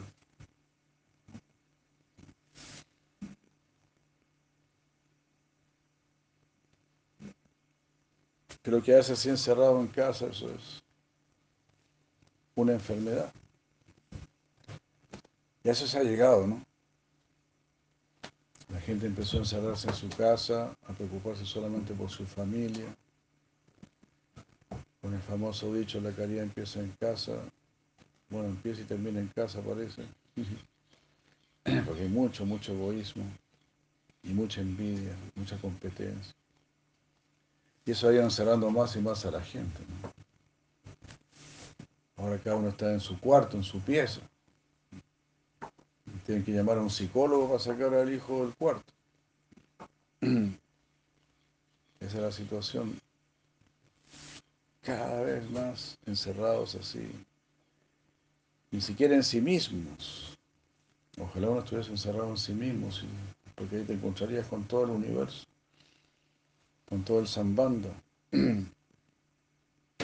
Pero quedarse así encerrado en casa, eso es una enfermedad. Y eso se ha llegado, ¿no? La gente empezó a encerrarse en su casa, a preocuparse solamente por su familia. Con el famoso dicho, la caridad empieza en casa. Bueno, empieza y termina en casa, parece. Porque hay mucho, mucho egoísmo y mucha envidia, mucha competencia. Y eso ha ido encerrando más y más a la gente. ¿no? Ahora cada uno está en su cuarto, en su pieza. Tienen que llamar a un psicólogo para sacar al hijo del cuarto. Esa es la situación. Cada vez más encerrados así. Ni siquiera en sí mismos. Ojalá uno estuviese encerrado en sí mismo, porque ahí te encontrarías con todo el universo, con todo el Zambanda. Pero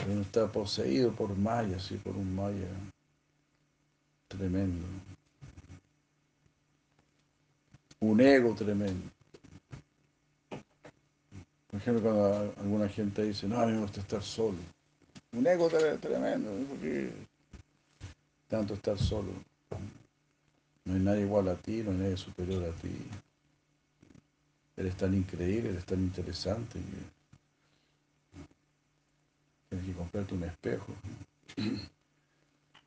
uno está poseído por Maya, sí, por un Maya tremendo. Un ego tremendo. Por ejemplo, cuando alguna gente dice, no, a mí me gusta estar solo. Un ego tre- tremendo, porque tanto estar solo. No hay nadie igual a ti, no hay nadie superior a ti. Eres tan increíble, eres tan interesante tienes que comprarte un espejo.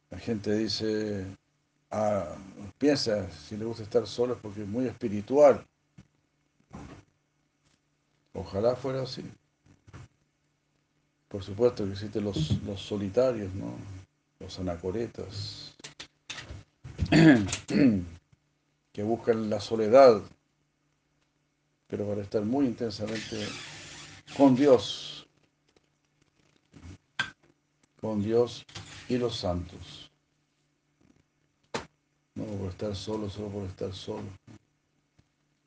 La gente dice, piensa, si le gusta estar solo es porque es muy espiritual. Ojalá fuera así. Por supuesto que existen los, los solitarios, ¿no? Los anacoretas, que buscan la soledad, pero para estar muy intensamente con Dios, con Dios y los santos. No por estar solo, solo por estar solo,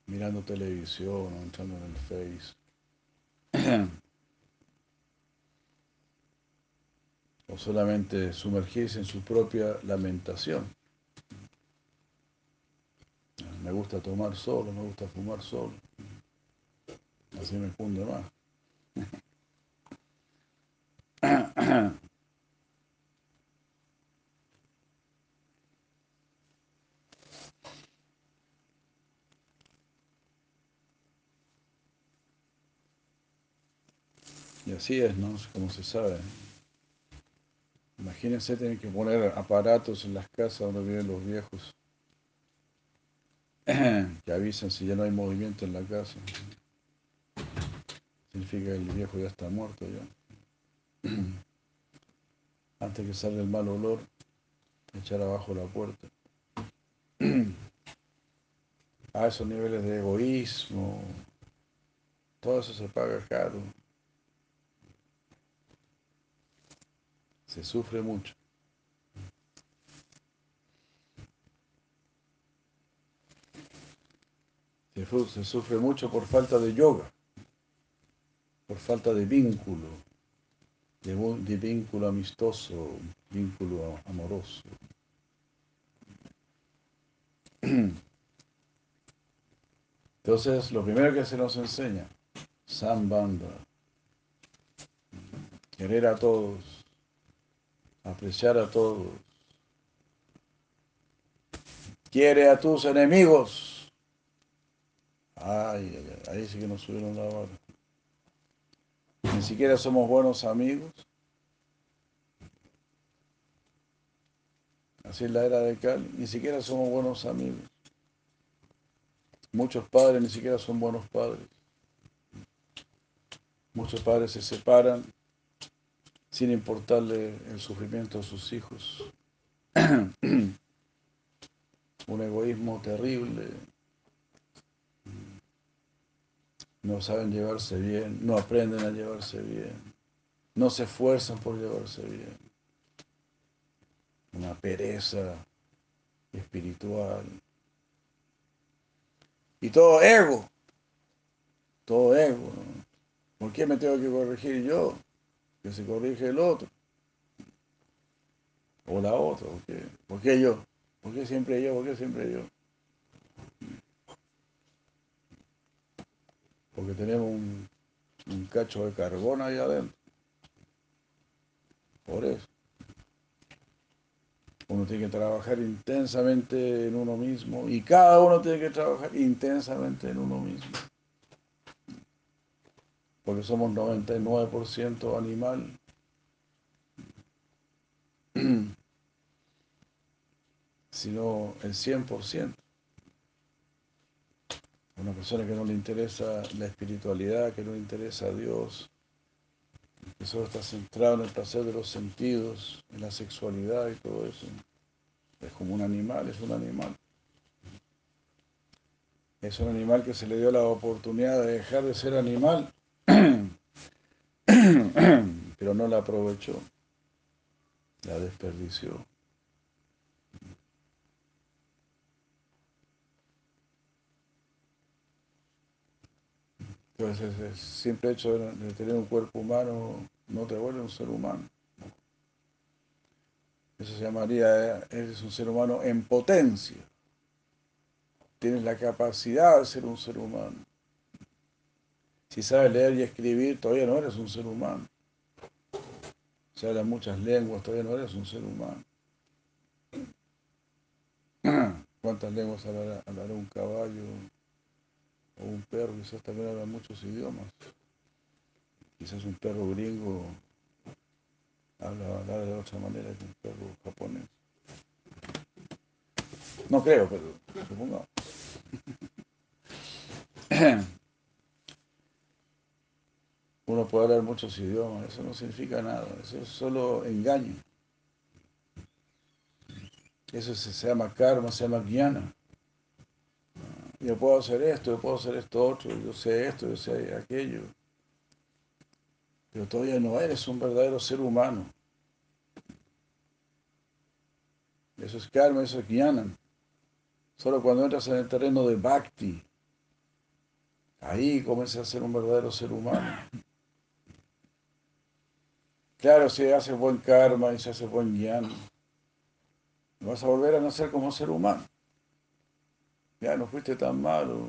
mirando televisión o entrando en el Face. o solamente sumergirse en su propia lamentación. Me gusta tomar solo, me gusta fumar solo. Así me funde más. Y así es, ¿no? Como se sabe. Imagínense tener que poner aparatos en las casas donde viven los viejos que avisan si ya no hay movimiento en la casa. Significa que el viejo ya está muerto ya. Antes que salga el mal olor, echar abajo la puerta. A esos niveles de egoísmo, todo eso se paga caro. Se sufre mucho. Se, se sufre mucho por falta de yoga, por falta de vínculo, de, vínculo amistoso, vínculo amoroso. Entonces, lo primero que se nos enseña, Sambanda, querer a todos, apreciar a todos. Quiere a tus enemigos. Ay, ay, ay, ahí sí que nos subieron la vara. Ni siquiera somos buenos amigos. Así es la era de Cali. Ni siquiera somos buenos amigos. Muchos padres ni siquiera son buenos padres. Muchos padres se separan sin importarle el sufrimiento a sus hijos. Un egoísmo terrible. No saben llevarse bien, no aprenden a llevarse bien, no se esfuerzan por llevarse bien. Una pereza espiritual. Y todo ego, todo ego. ¿Por qué me tengo que corregir yo? Que se corrige el otro. O la otra. ¿Por qué? ¿Por qué yo? ¿Por qué siempre yo? ¿Por qué siempre yo? Porque tenemos un, un cacho de carbón ahí adentro. Por eso. Uno tiene que trabajar intensamente en uno mismo y cada uno tiene que trabajar intensamente en uno mismo. Porque somos 99% animal. sino el 100%. Una persona que no le interesa la espiritualidad, que no le interesa a Dios, que solo está centrado en el placer de los sentidos, en la sexualidad y todo eso. Es como un animal, es un animal. Es un animal que se le dio la oportunidad de dejar de ser animal, pero no la aprovechó, la desperdició. Entonces, el simple hecho de tener un cuerpo humano no te vuelve un ser humano. Eso se llamaría, eres un ser humano en potencia. Tienes la capacidad de ser un ser humano. Si sabes leer y escribir, todavía no eres un ser humano. Si hablas muchas lenguas, todavía no eres un ser humano. ¿Cuántas lenguas hablará, hablará un caballo? o un perro quizás también habla muchos idiomas. Quizás un perro gringo habla, habla de otra manera que un perro japonés. No creo, pero supongo. Uno puede hablar muchos idiomas, eso no significa nada, eso es solo engaño. Eso se, llama karma, se llama jnana yo puedo hacer esto, yo puedo hacer esto otro, yo sé esto, yo sé aquello. Pero todavía no eres un verdadero ser humano. Eso es karma, eso es jnana. Solo cuando entras en el terreno de bhakti, ahí comienzas a ser un verdadero ser humano. Claro, si haces buen karma y se hace buen jnana, vas a volver a nacer como ser humano ya no fuiste tan malo,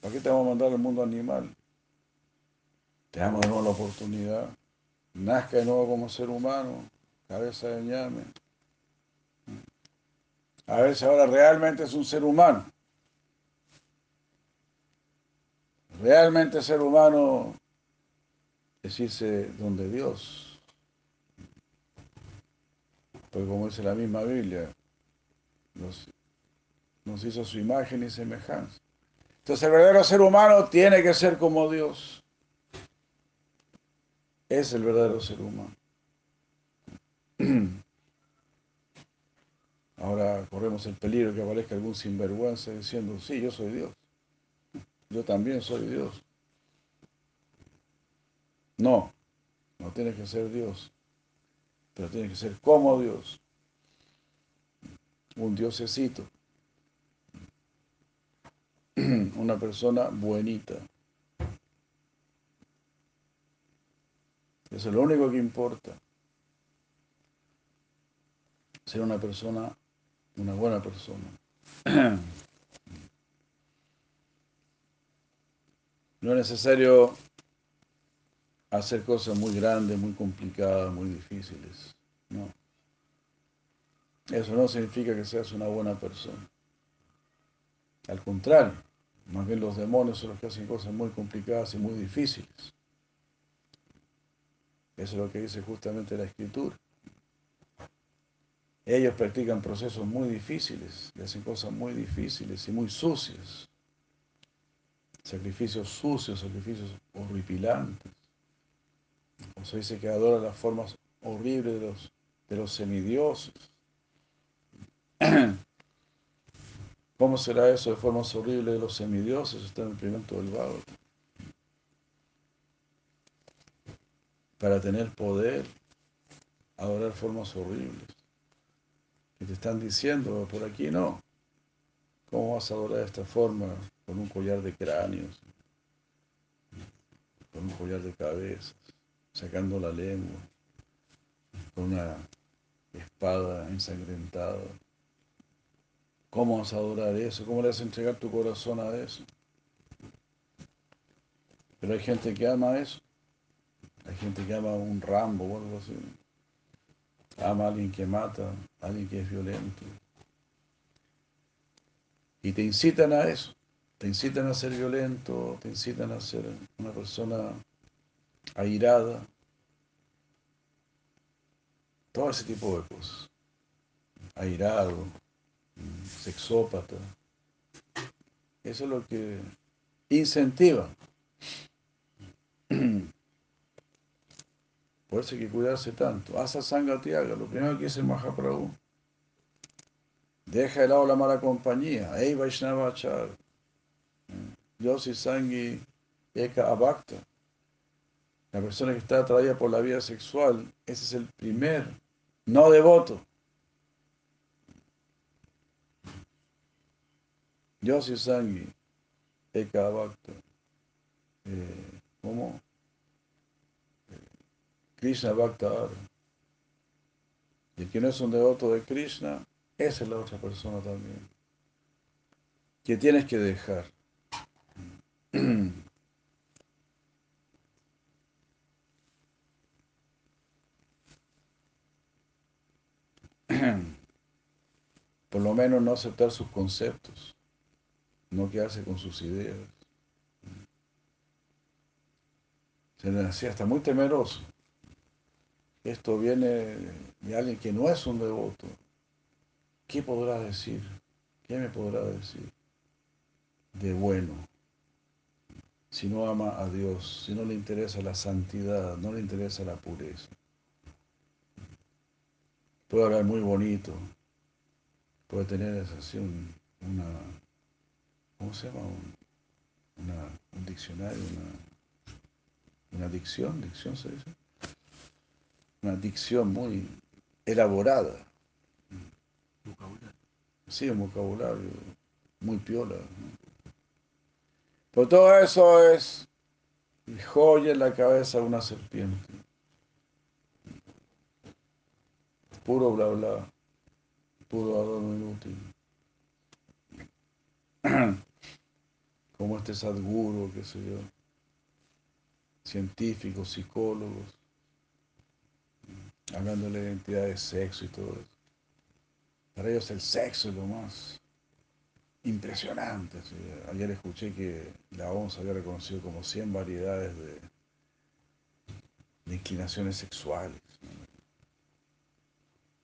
¿para qué te vamos a mandar al mundo animal? Te damos de nuevo la oportunidad, nazca de nuevo como ser humano, cabeza de ñame. A ver si ahora realmente es un ser humano. Realmente ser humano es irse donde Dios. Porque como dice la misma Biblia, los nos hizo su imagen y semejanza. Entonces el verdadero ser humano tiene que ser como Dios. Es el verdadero ser humano. Ahora corremos el peligro que aparezca algún sinvergüenza diciendo, sí, yo soy Dios. Yo también soy Dios. No, no tienes que ser Dios, pero tienes que ser como Dios. Un diosecito. una persona buenita. Eso es lo único que importa. Ser una persona, una buena persona. No es necesario hacer cosas muy grandes, muy complicadas, muy difíciles. No. Eso no significa que seas una buena persona. Al contrario, más bien los demonios son los que hacen cosas muy complicadas y muy difíciles. Eso es lo que dice justamente la escritura. Ellos practican procesos muy difíciles, y hacen cosas muy difíciles y muy sucias. Sacrificios sucios, sacrificios horripilantes. O se dice que adoran las formas horribles de los, de los semidioses. ¿Cómo será eso de formas horribles de los semidioses? Está en el primer del Bhagavad. Para tener poder, adorar formas horribles. Que te están diciendo, por aquí no. ¿Cómo vas a adorar de esta forma? Con un collar de cráneos, con un collar de cabezas, sacando la lengua, con una espada ensangrentada. ¿Cómo vas a adorar eso? ¿Cómo le vas a entregar tu corazón a eso? Pero hay gente que ama eso. Hay gente que ama un Rambo o algo así. ama a alguien que mata, a alguien que es violento. Y te incitan a eso, te incitan a ser violento, te incitan a ser una persona airada, todo ese tipo de cosas. Airado, sexópata. Eso es lo que incentiva. Por eso hay que cuidarse tanto. Asa Sangatiaga, lo primero que dice el Mahaprabhu. Deja de lado la mala compañía. Ey Vaishnava Achar. Yo soy Sangi Eka Abhakta. La persona que está atraída por la vida sexual, ese es el primer no devoto. Yo soy Sangi Eka Abhakta. Eh, ¿Cómo? Krishna Bhakta Y el que no es un devoto de Krishna, esa es la otra persona también. Que tienes que dejar. Por lo menos no aceptar sus conceptos, no quedarse con sus ideas. Se le hacía hasta muy temeroso. Esto viene de alguien que no es un devoto. ¿Qué podrá decir? ¿Qué me podrá decir de bueno? Si no ama a Dios, si no le interesa la santidad, no le interesa la pureza. Puede hablar muy bonito, puede tener así un, una, ¿cómo se llama? Un, un diccionario, una, una dicción, dicción se dice una dicción muy elaborada. Sí, un vocabulario muy piola. Pero todo eso es joya en la cabeza de una serpiente. Puro bla bla, puro adorno inútil. Como este Sadhguru, qué sé yo, científicos, psicólogos, hablando de la identidad de sexo y todo eso. Para ellos el sexo es lo más impresionante. Ayer escuché que la OMS había reconocido como 100 variedades de, inclinaciones sexuales.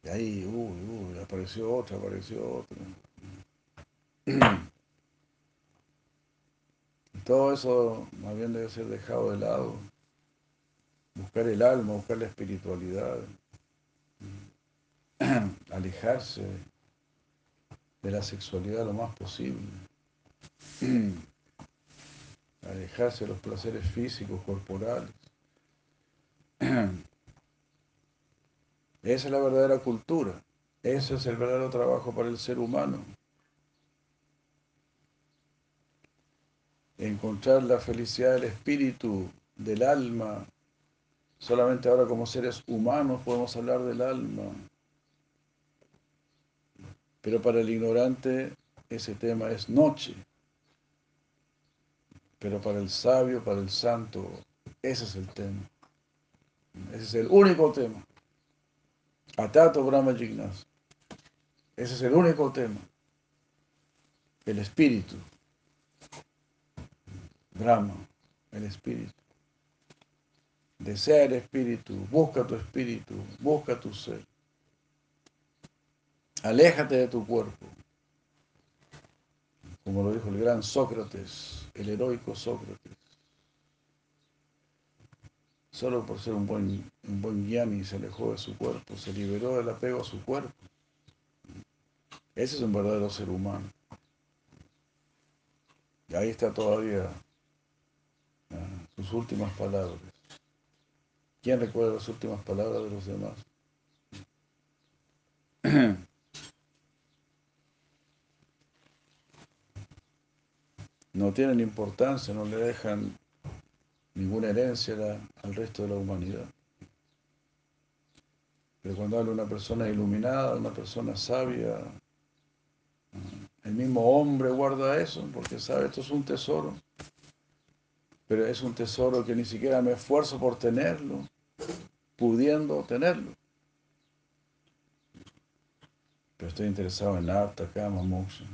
Y ahí, uy, uy, apareció otra, apareció otra. todo eso más bien debe ser dejado de lado buscar el alma, buscar la espiritualidad, alejarse de la sexualidad lo más posible, alejarse de los placeres físicos, corporales. Esa es la verdadera cultura, ese es el verdadero trabajo para el ser humano. Encontrar la felicidad del espíritu, del alma, Solamente ahora como seres humanos podemos hablar del alma. Pero para el ignorante ese tema es noche. Pero para el sabio, para el santo, ese es el tema. Ese es el único tema. Atato Brahma Jignas. Ese es el único tema. El espíritu. Brahma, el espíritu. Desea el espíritu, busca tu espíritu, busca tu ser. Aléjate de tu cuerpo. Como lo dijo el gran Sócrates, el heroico Sócrates. Solo por ser un buen, un buen se alejó de su cuerpo, se liberó del apego a su cuerpo. Ese es un verdadero ser humano. Y ahí está todavía ah, sus últimas palabras. ¿Quién recuerda las últimas palabras de los demás? No tienen importancia, no le dejan ninguna herencia al resto de la humanidad. Pero cuando habla una persona iluminada, una persona sabia, el mismo hombre guarda eso, porque sabe, esto es un tesoro pero es un tesoro que ni siquiera me esfuerzo por tenerlo, pudiendo tenerlo. pero estoy interesado en Arta, Kama, Moksha.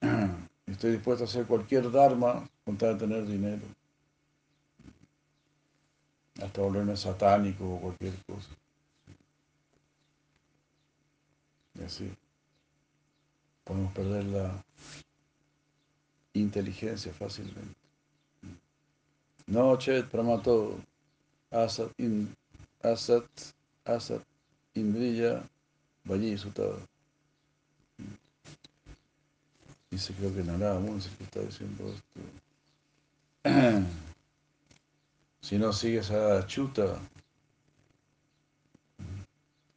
Estoy dispuesto a hacer cualquier dharma con tal de tener dinero. Hasta volverme satánico o cualquier cosa. Y así podemos perder la inteligencia fácilmente. No, Chet, Pramato, Asat, in, Asat, Asat, Indriya, Vayi, Sutado. Dice, creo que Narada Muni que está diciendo esto. si no sigues a Chuta,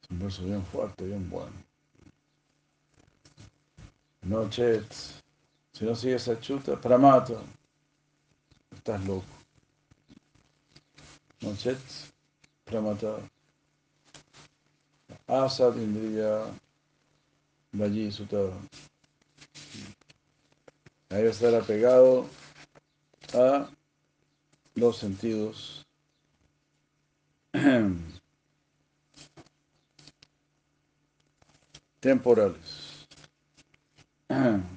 es un verso bien fuerte, bien bueno. No, Chet, si no sigues a Chuta, Pramata, estás loco. No, Chet, Pramata, Asad Indriya, Vayi Sutado. Ahí va a estar apegado a los sentidos temporales.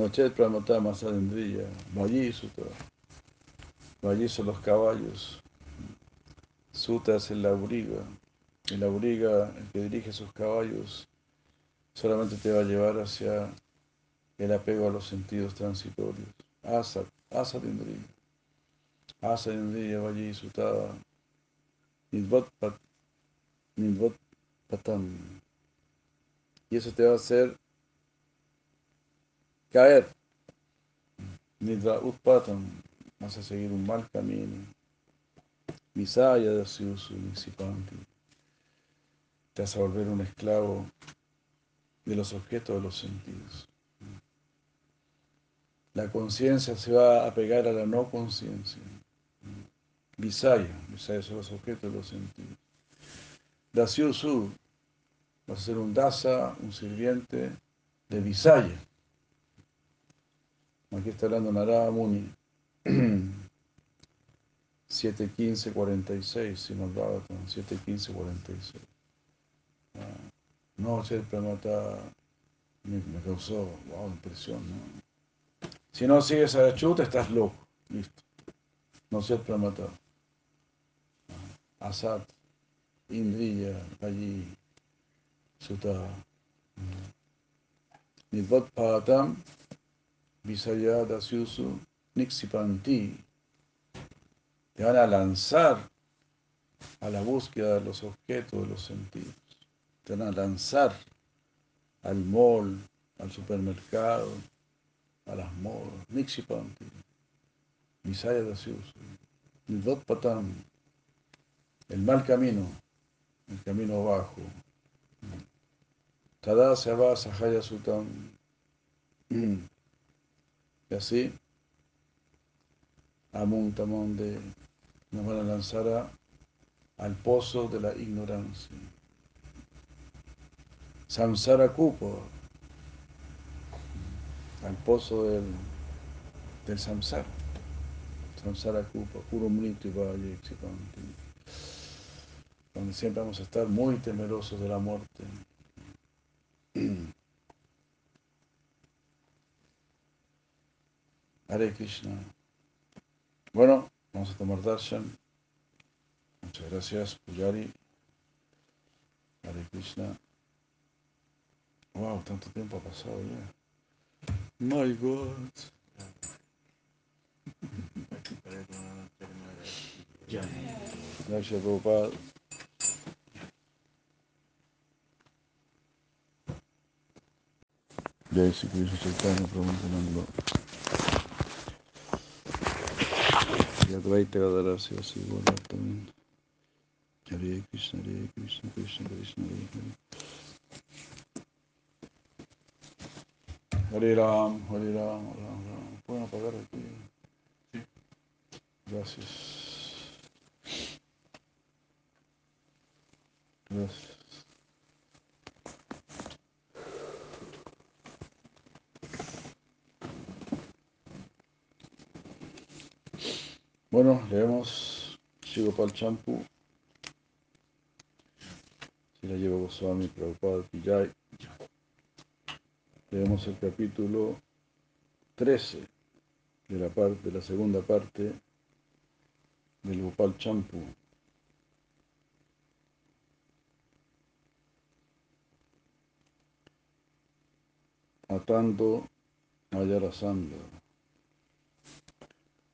Nochet Pramata Masadendriya, Vayi Suta. Vayi son los caballos. Suta es el auriga. El auriga, el que dirige sus caballos, solamente te va a llevar hacia el apego a los sentidos transitorios. Asat. Asat Indriya, Vayi Suta. Nidvat Patam. Y eso te va a hacer caer. Utpatam, vas a seguir un mal camino. Misaya de Siusu, Nisipanti. Te vas a volver un esclavo de los objetos de los sentidos. La conciencia se va a pegar a la no conciencia. Visaya, Visaya son los objetos de los sentidos. Dasyusu, vas a ser un dasa, un sirviente de Visaya. Aquí está hablando Narada Muni. 7.15.46, si nos va 7.15.46. No, el Pramata me, me causó, wow, impresión. Si no sigues a la chuta, estás loco. Listo. No sé Pramata. Asat, Indriya, allí, Sutta. Nidvat Patam, Visaya Dasyusu Nixipanti. Te van a lanzar a la búsqueda de los objetos de los sentidos. Te van a lanzar al mall, al supermercado, a las modas. Nixipanti. Visaya Dasyusu. Nidot Patam. El mal camino, el camino bajo. Tada Seva Sahaya Sutam. Y así, a Muntamonde nos van a lanzar a, al pozo de la ignorancia. Samsara Kupo, al pozo del, del samsara. Samsara Kupa, y valle donde siempre vamos a estar muy temerosos de la muerte. Hare Krishna. Bueno, vamos a tomar darshan. Muchas gracias, Pujari. Hare Krishna. Wow, tanto tiempo ha pasado ya. My God. Gracias, Prabhupada. Jai Sri Krishna Chaitanya Prabhu Nanda. Y Advaita igual también. Hare Krishna, Hare Krishna, Krishna Krishna, Hare Hare. Hare Ram, Hare Ram. ¿Pueden apagar aquí? Sí. Gracias. Gracias. Bueno, leemos Shigopal Champu. Si la llevo Goswami Prabhupada Pillay. Leemos el capítulo 13 de la, parte, de la segunda parte del Gopal Champu. Atando a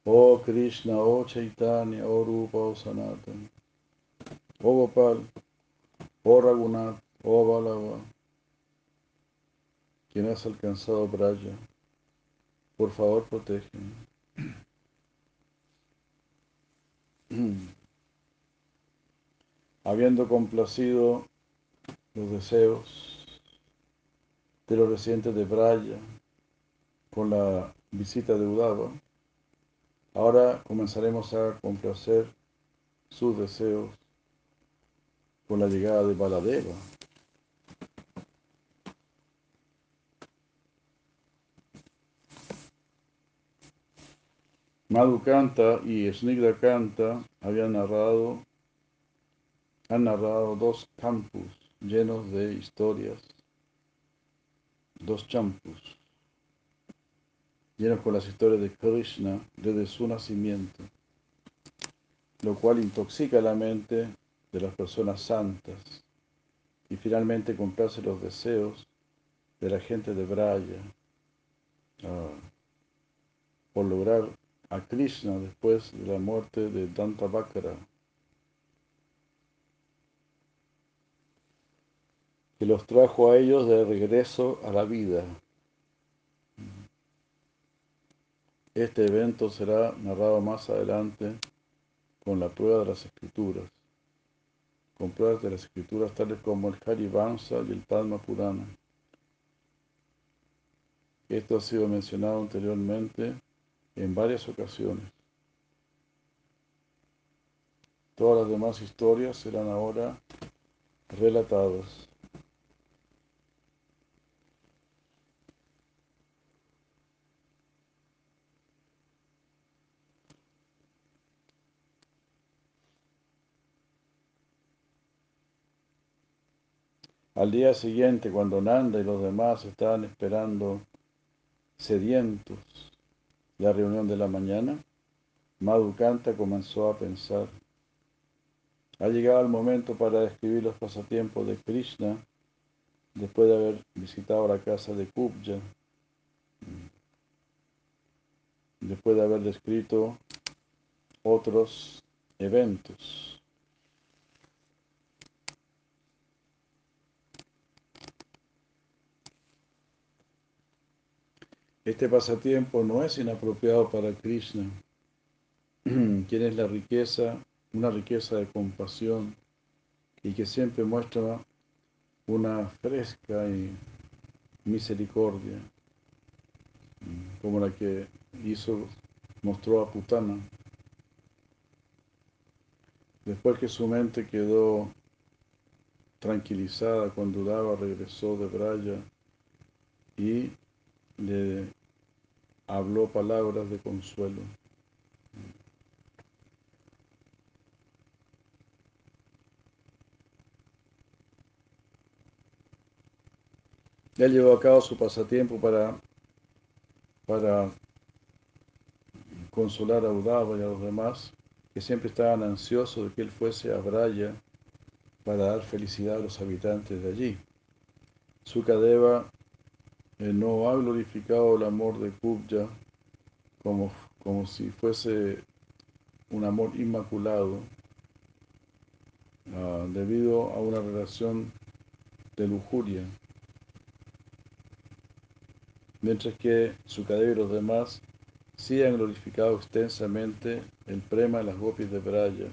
Oh Krishna, oh Chaitanya, oh Rupa, oh Sanatana, oh Gopal, oh Raghunath, oh Balava, quien has alcanzado Braya, por favor protégeme. Habiendo complacido los deseos de los residentes de Braya con la visita de Udava, ahora comenzaremos a complacer sus deseos con la llegada de Baladeva. Madhukanta y Snigdha Kanta habían narrado, han narrado dos campus llenos de historias, dos champus, llenos con las historias de Krishna desde su nacimiento, lo cual intoxica la mente de las personas santas y finalmente complace los deseos de la gente de Braya uh, por lograr a Krishna después de la muerte de Dantavakra, que los trajo a ellos de regreso a la vida. Este evento será narrado más adelante con la prueba de las escrituras, con pruebas de las escrituras tales como el Harivansa y el Padma Purana. Esto ha sido mencionado anteriormente en varias ocasiones. Todas las demás historias serán ahora relatadas. Al día siguiente, cuando Nanda y los demás estaban esperando sedientos la reunión de la mañana, Madhukanta comenzó a pensar. Ha llegado el momento para describir los pasatiempos de Krishna después de haber visitado la casa de Kubja, después de haber descrito otros eventos. Este pasatiempo no es inapropiado para Krishna, quien es la riqueza, una riqueza de compasión y que siempre muestra una fresca y misericordia, como la que hizo, mostró a Putana. Después que su mente quedó tranquilizada cuando Dava regresó de Braya y le habló palabras de consuelo. Él llevó a cabo su pasatiempo para, para consolar a Udava y a los demás, que siempre estaban ansiosos de que él fuese a Braya para dar felicidad a los habitantes de allí. Sukadeva no ha glorificado el amor de Kubja como, como si fuese un amor inmaculado uh, debido a una relación de lujuria. Mientras que Sukadeva y los demás sí han glorificado extensamente el prema de las gopis de Braya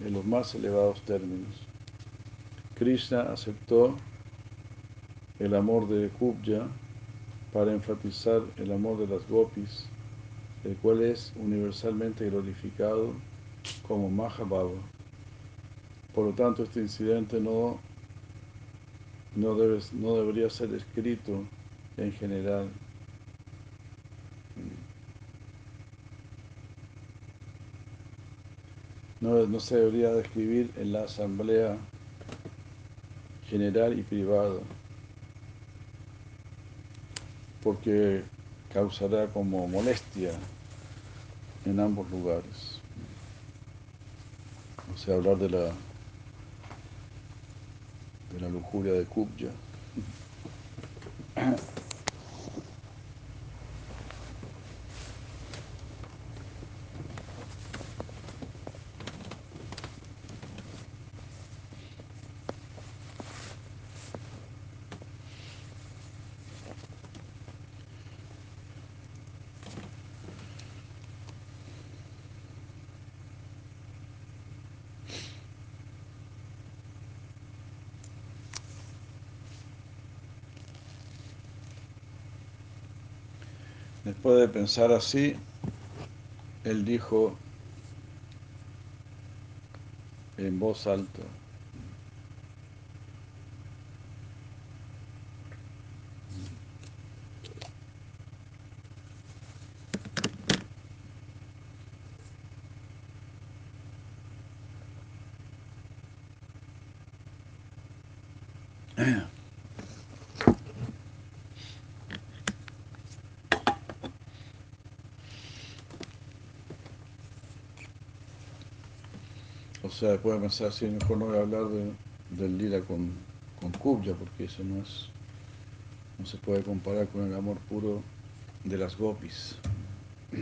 en los más elevados términos. Krishna aceptó el amor de Kubja para enfatizar el amor de las gopis, el cual es universalmente glorificado como Mahabhava. Por lo tanto, este incidente no, no, debe, no debería ser escrito en general. No, no se debería describir en la asamblea general y privada, porque causará como molestia en ambos lugares. O sea, hablar de la de la lujuria de Kubja. Después de pensar así, él dijo en voz alta, sea, después de pensar si mejor no voy a hablar de, del lila con, con Kubja, porque eso no es no se puede comparar con el amor puro de las gopis.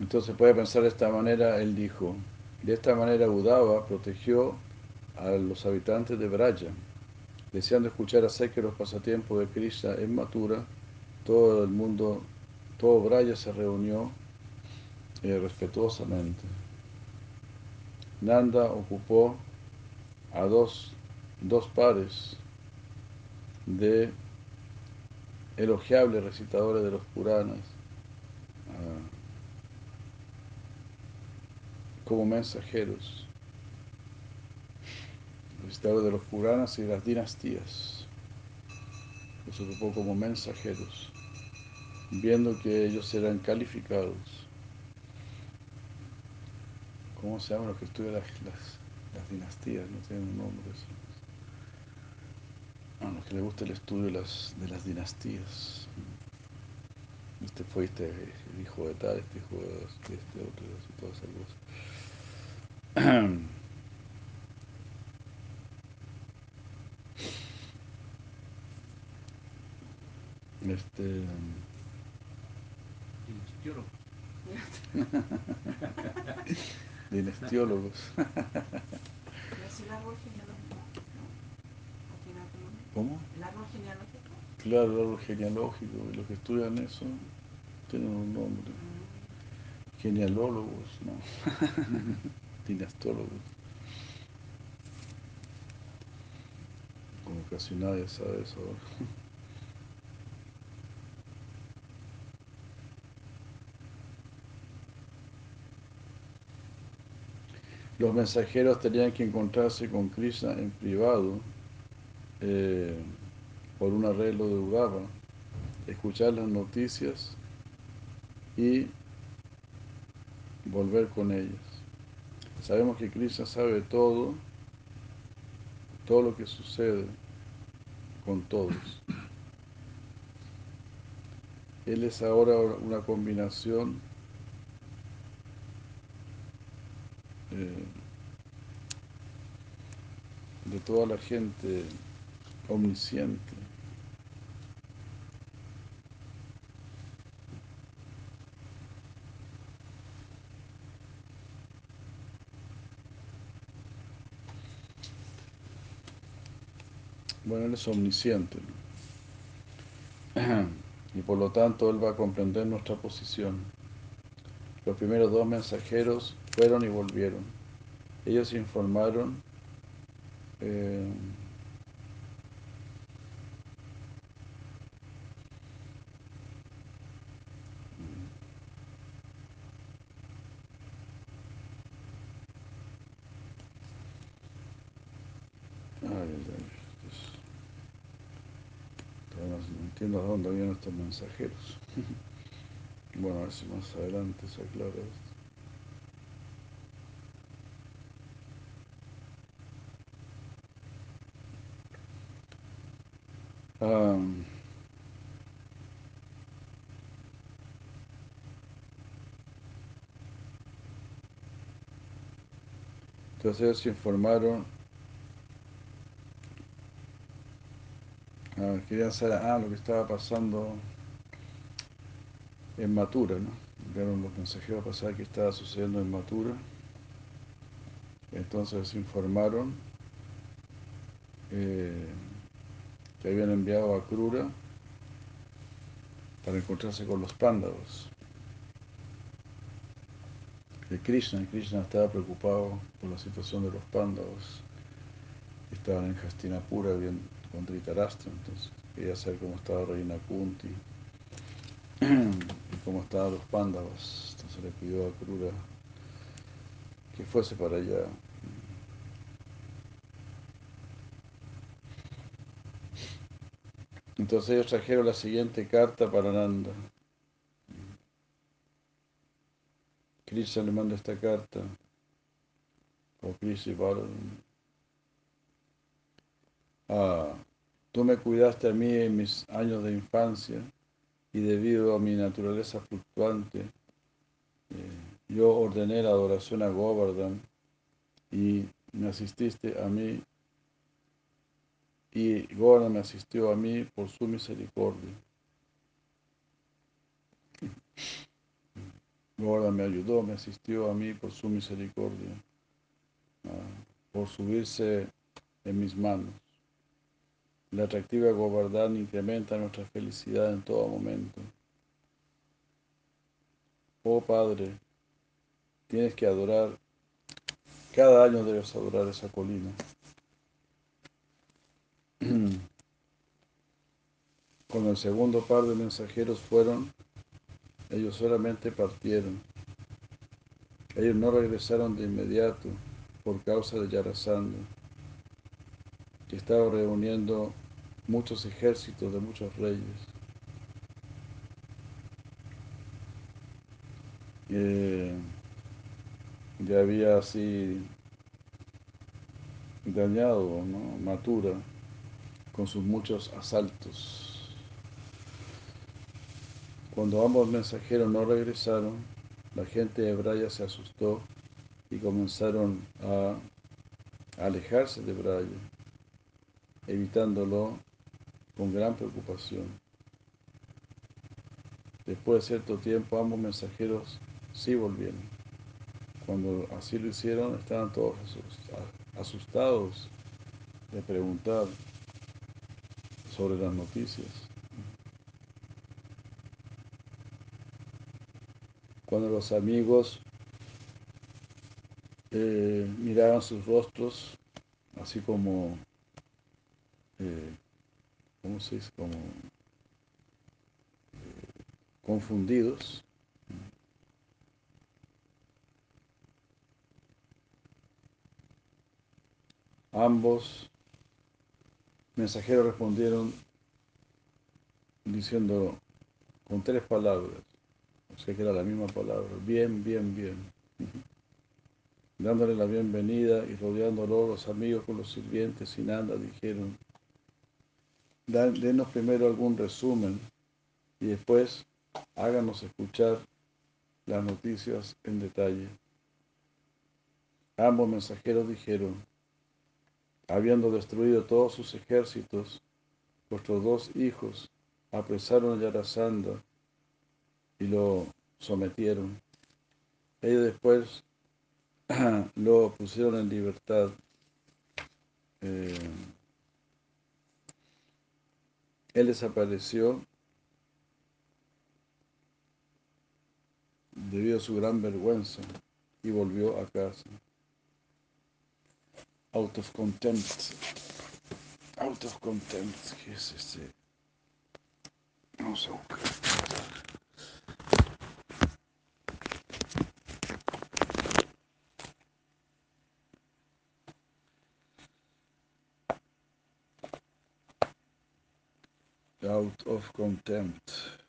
Entonces puede pensar de esta manera, él dijo, de esta manera Udava protegió a los habitantes de Braya deseando escuchar acerca de los pasatiempos de Krishna en Mathura, todo el mundo, todo Braya se reunió eh, respetuosamente. Nanda ocupó a dos, dos pares de elogiables recitadores de los Puranas uh, como mensajeros recitadores de los Puranas y de las dinastías. Los ocupó como mensajeros, viendo que ellos eran calificados. ¿Cómo se llaman los que estudian las, las, dinastías? No tienen un nombre. A los que les gusta el estudio de las, de las dinastías. Este fue este el hijo de tal, este hijo de este, este otro, y todas esas. Este. Dinestiólogos. ¿Es el árbol genealógico? ¿O tiene otro nombre? ¿Cómo? ¿El árbol genealógico? Claro, el árbol genealógico. Y los que estudian eso tienen un nombre. Genealólogos, ¿no? Dinastólogos. Como casi nadie sabe eso ahora. Los mensajeros tenían que encontrarse con Krishna en privado eh, por un arreglo de Udava, escuchar las noticias y volver con ellas. Sabemos que Krishna sabe todo, todo lo que sucede con todos. Él es ahora una combinación eh, de toda la gente omnisciente. Bueno, Él es omnisciente. Y por lo tanto Él va a comprender nuestra posición. Los primeros dos mensajeros fueron y volvieron. Ellos informaron eh, Ay, no entiendo a dónde vienen estos mensajeros. bueno, a ver si más adelante se aclara esto. Um, entonces ellos se informaron, ah, querían saber ah, lo que estaba pasando en Matura, ¿no? Vieron los mensajeros pasar que estaba sucediendo en Matura. Entonces informaron. Eh, que habían enviado a Krura para encontrarse con los pándavos. Que Krishna, Krishna estaba preocupado por la situación de los pándavos. Estaban en Hastinapura con Dhritarashtra, entonces quería saber cómo estaba Reina Kunti y cómo estaban los pándavos. Entonces le pidió a Krura que fuese para allá Entonces ellos trajeron la siguiente carta para Nanda. Krishna le manda esta carta. O Krishna ah, Tú me cuidaste a mí en mis años de infancia y debido a mi naturaleza fluctuante, eh, yo ordené la adoración a Govardhan y me asististe a mí y Gora me asistió a mí por su misericordia. Gora me ayudó, me asistió a mí por su misericordia, ah, por subirse en mis manos. La atractiva Govardhan incrementa nuestra felicidad en todo momento. Oh Padre, tienes que adorar, cada año debes adorar esa colina. Cuando el segundo par de mensajeros fueron, ellos solamente partieron. Ellos no regresaron de inmediato por causa de Yarasandha, que estaba reuniendo muchos ejércitos de muchos reyes. ya había así dañado, ¿no? Matura con sus muchos asaltos. Cuando ambos mensajeros no regresaron, la gente de Braya se asustó y comenzaron a alejarse de Braya, evitándolo con gran preocupación. Después de cierto tiempo, ambos mensajeros sí volvieron. Cuando así lo hicieron, estaban todos asustados de preguntar sobre las noticias. Cuando los amigos eh, miraban sus rostros, así como, eh, ¿cómo se dice? Como eh, confundidos. Ambos mensajeros respondieron diciendo con tres palabras, o sea que era la misma palabra, bien, bien, bien. Dándole la bienvenida y rodeándolo los amigos con los sirvientes y nada dijeron, denos primero algún resumen y después háganos escuchar las noticias en detalle. Ambos mensajeros dijeron, Habiendo destruido todos sus ejércitos, vuestros dos hijos apresaron a Yarasandha y lo sometieron. Ellos después lo pusieron en libertad. Eh, él desapareció debido a su gran vergüenza y volvió a casa out of contempt. Out of contempt, Yes, yes. se. Non so Out of contempt.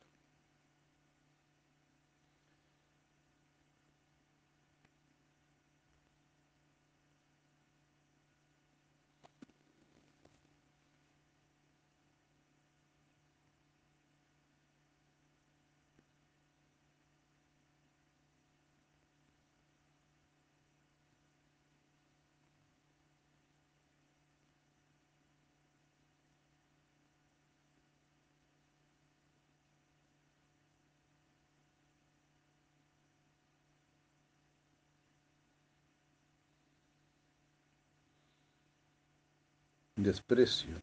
Desprecio.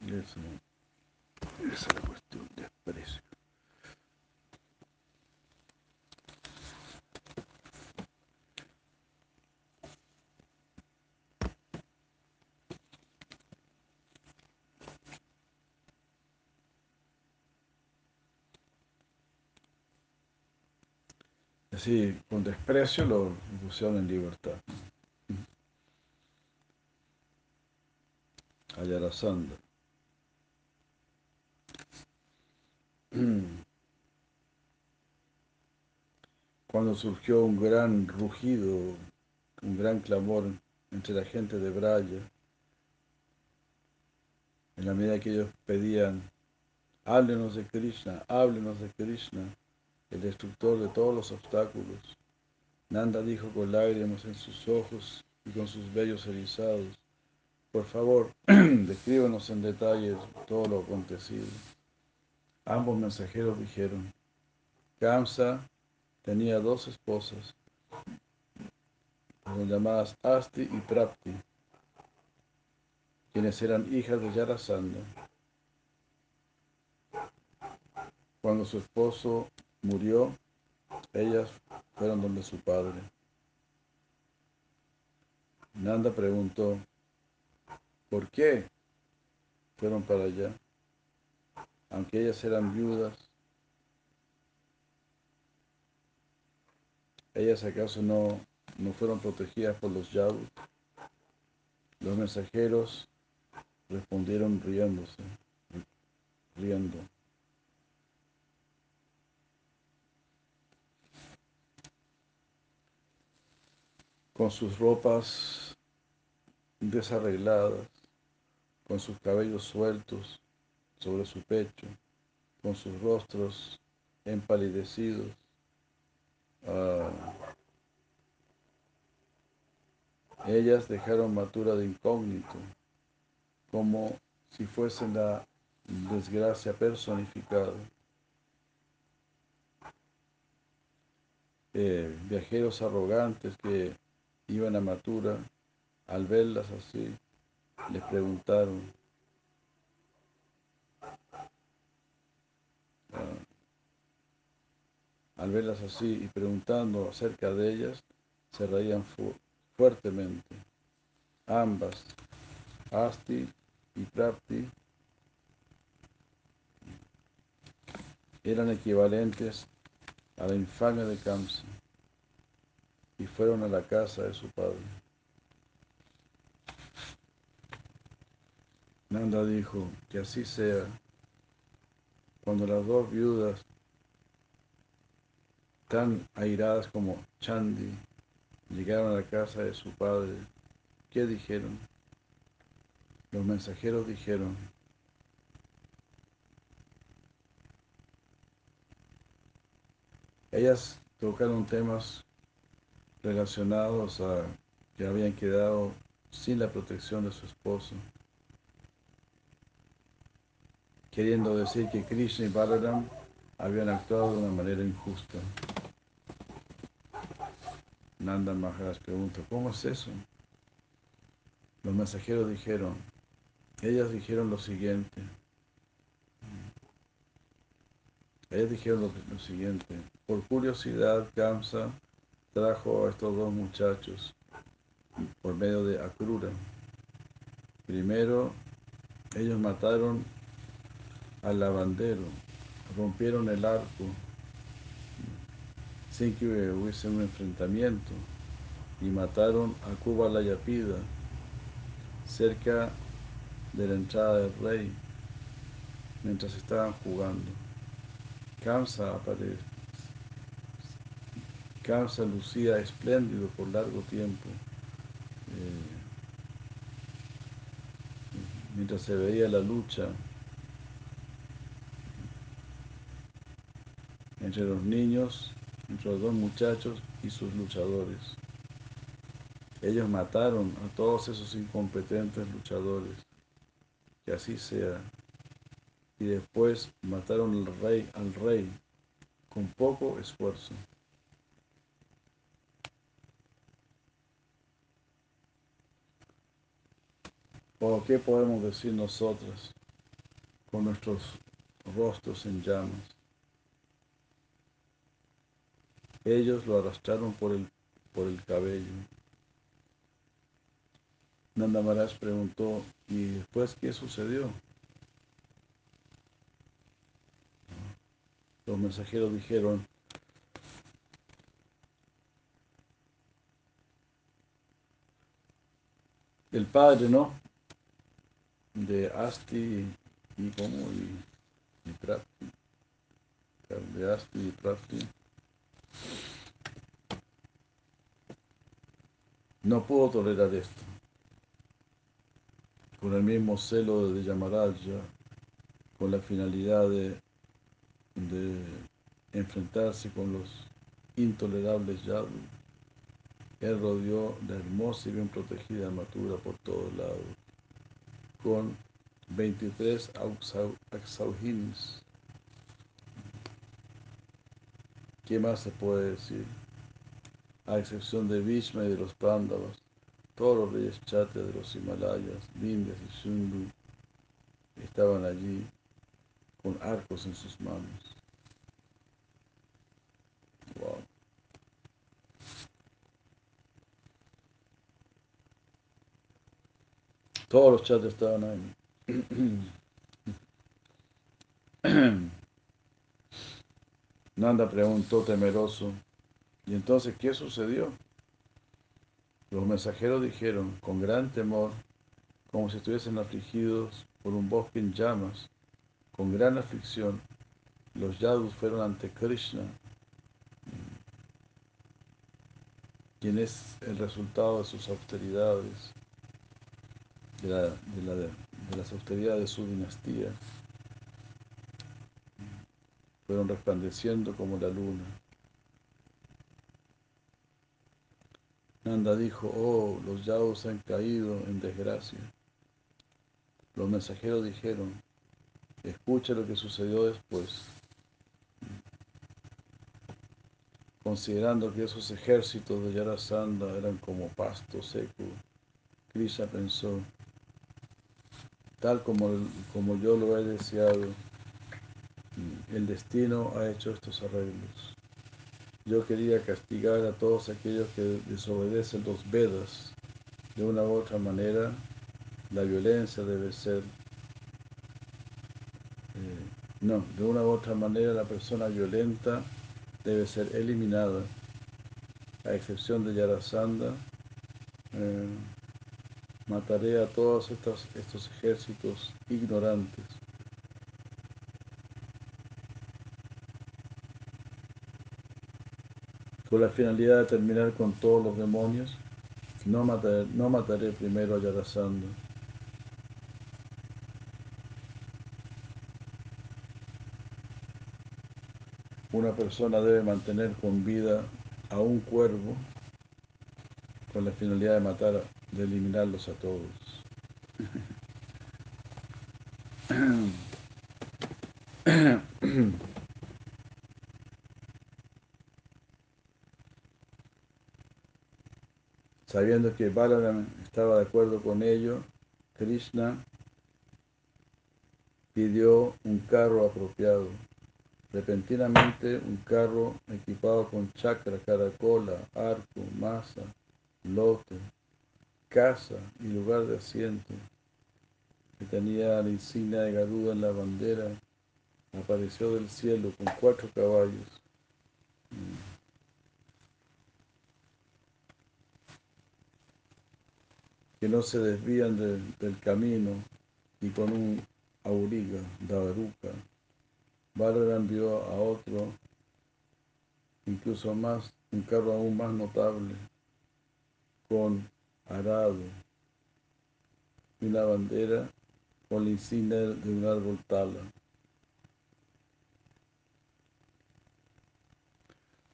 Eso, esa es la cuestión, desprecio. Así, con desprecio lo pusieron en libertad. Ayarasanda. Cuando surgió un gran rugido, un gran clamor entre la gente de Braya, en la medida que ellos pedían, háblenos de Krishna, háblenos de Krishna, el destructor de todos los obstáculos. Nanda dijo con lágrimas en sus ojos y con sus vellos erizados, por favor, descríbanos en detalle todo lo acontecido. Ambos mensajeros dijeron, Kamsa tenía dos esposas, llamadas Asti y Prapti, quienes eran hijas de Yarasandha. Cuando su esposo murió, ellas fueron donde su padre. Nanda preguntó, ¿por qué fueron para allá? Aunque ellas eran viudas, ¿ellas acaso no, no fueron protegidas por los Yadu? Los mensajeros respondieron riéndose, riendo. Con sus ropas desarregladas, con sus cabellos sueltos sobre su pecho, con sus rostros empalidecidos. Uh, ellas dejaron Matura de incógnito, como si fuesen la desgracia personificada. Eh, viajeros arrogantes que iban a Matura, al verlas así, les preguntaron, uh, al verlas así y preguntando acerca de ellas, se reían fu fuertemente. Ambas, Asti y Prapti, eran equivalentes a la infamia de Kamsa y fueron a la casa de su padre. Nanda dijo, que así sea, cuando las dos viudas, tan airadas como Chandi, llegaron a la casa de su padre, ¿qué dijeron? Los mensajeros dijeron, ellas tocaron temas relacionados a que habían quedado sin la protección de su esposo, queriendo decir que Krishna y Balaram habían actuado de una manera injusta. Nanda Maharaj pregunta, ¿cómo es eso? Los mensajeros dijeron, ellas dijeron lo siguiente, ellas dijeron lo, siguiente, por curiosidad, Kamsa trajo a estos dos muchachos por medio de Akrura. Primero, ellos mataron al lavandero, rompieron el arco, sin que hubiese un enfrentamiento y mataron a Kubalayapida cerca de la entrada del rey mientras estaban jugando. Kamsa aparece. Kamsa lucía espléndido por largo tiempo. eh, mientras se veía la lucha entre los niños, entre los dos muchachos y sus luchadores. Ellos mataron a todos esos incompetentes luchadores. Que así sea. Y después mataron al rey, al rey con poco esfuerzo. ¿O qué podemos decir nosotros con nuestros rostros en llamas? Ellos lo arrastraron por el, por el cabello. Nanda preguntó, ¿y después qué sucedió? Los mensajeros dijeron, el padre, ¿no? De Asti y como y, y. De Asti y Prapti. No puedo tolerar esto. Con el mismo celo de Yamaraja, con la finalidad de, de enfrentarse con los intolerables yadus, él rodeó la hermosa y bien protegida armadura por todos lados, con 23 Axauhinis. ¿Qué más se puede decir? A excepción de Vishma y de los Pándavas, todos los reyes chates de los Himalayas, Vindhyas y Shundu, estaban allí con arcos en sus manos. Todos los chats estaban ahí. Nanda preguntó temeroso, ¿y entonces qué sucedió? Los mensajeros dijeron, con gran temor, como si estuviesen afligidos por un bosque en llamas, con gran aflicción, los yadus fueron ante Krishna, quien es el resultado de sus austeridades, de, la, de, la, de las austeridades de su dinastía. Fueron resplandeciendo como la luna. Nanda dijo, oh, los yadus han caído en desgracia. Los mensajeros dijeron, escucha lo que sucedió después. Considerando que esos ejércitos de Yarasandha eran como pasto seco, Krishna pensó, tal como, como yo lo he deseado, el destino ha hecho estos arreglos. Yo quería castigar a todos aquellos que desobedecen los Vedas. De una u otra manera, la violencia debe ser, eh, no, de una u otra manera la persona violenta debe ser eliminada, a excepción de Yarasandha. Eh, mataré a todos estos, estos ejércitos ignorantes. Con la finalidad de terminar con todos los demonios, no mataré, primero a Yarasandha. Una persona debe mantener con vida a un cuervo con la finalidad de matar, de eliminarlos a todos. Sabiendo que Balaram estaba de acuerdo con ello, Krishna pidió un carro apropiado. Repentinamente un carro equipado con chakra, caracola, arco, masa, lote, casa y lugar de asiento, que tenía la insignia de Garuda en la bandera, apareció del cielo con cuatro caballos. Mm. que no se desvían del camino y con un auriga, davaruca. Bárbara envió a otro, incluso más, un carro aún más notable, con arado y una bandera con la insignia de un árbol tala.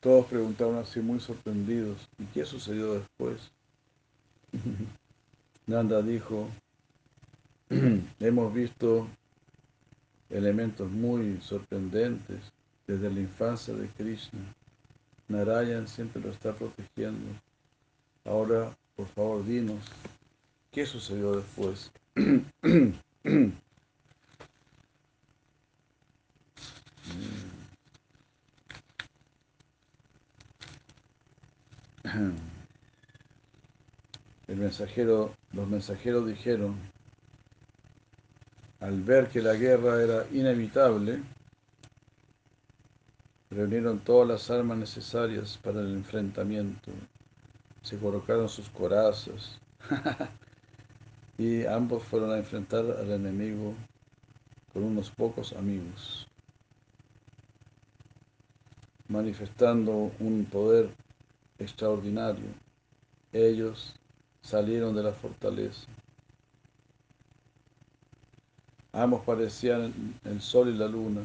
Todos preguntaron así muy sorprendidos, ¿y qué sucedió después? Nanda dijo, hemos visto elementos muy sorprendentes desde la infancia de Krishna. Narayan siempre lo está protegiendo. Ahora, por favor, dinos, ¿qué sucedió después? El mensajero, los mensajeros dijeron, al ver que la guerra era inevitable, reunieron todas las armas necesarias para el enfrentamiento. Se colocaron sus corazas y ambos fueron a enfrentar al enemigo con unos pocos amigos, manifestando un poder extraordinario. Ellos salieron de la fortaleza. Ambos parecían el sol y la luna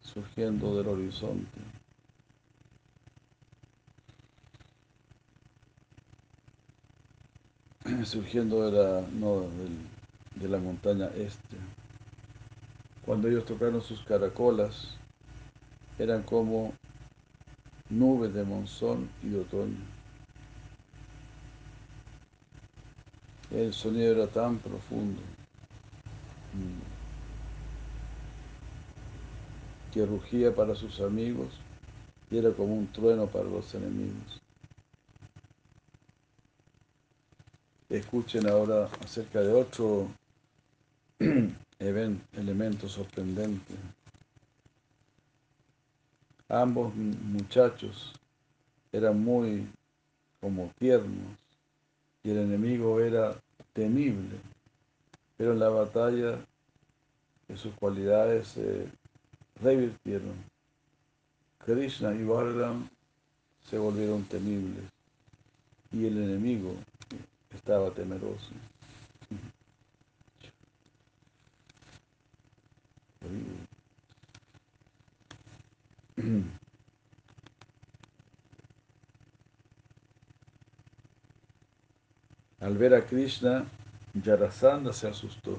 surgiendo del horizonte. Surgiendo de la, no, del, de la montaña este. Cuando ellos tocaron sus caracolas, eran como nubes de monzón y de otoño. El sonido era tan profundo mm, que rugía para sus amigos y era como un trueno para los enemigos. Escuchen ahora acerca de otro elemento sorprendente. Ambos muchachos eran muy como tiernos y el enemigo era temible, pero en la batalla sus cualidades se revirtieron. Krishna y Balaram se volvieron temibles y el enemigo estaba temeroso. Al ver a Krishna, Yarasandha se asustó,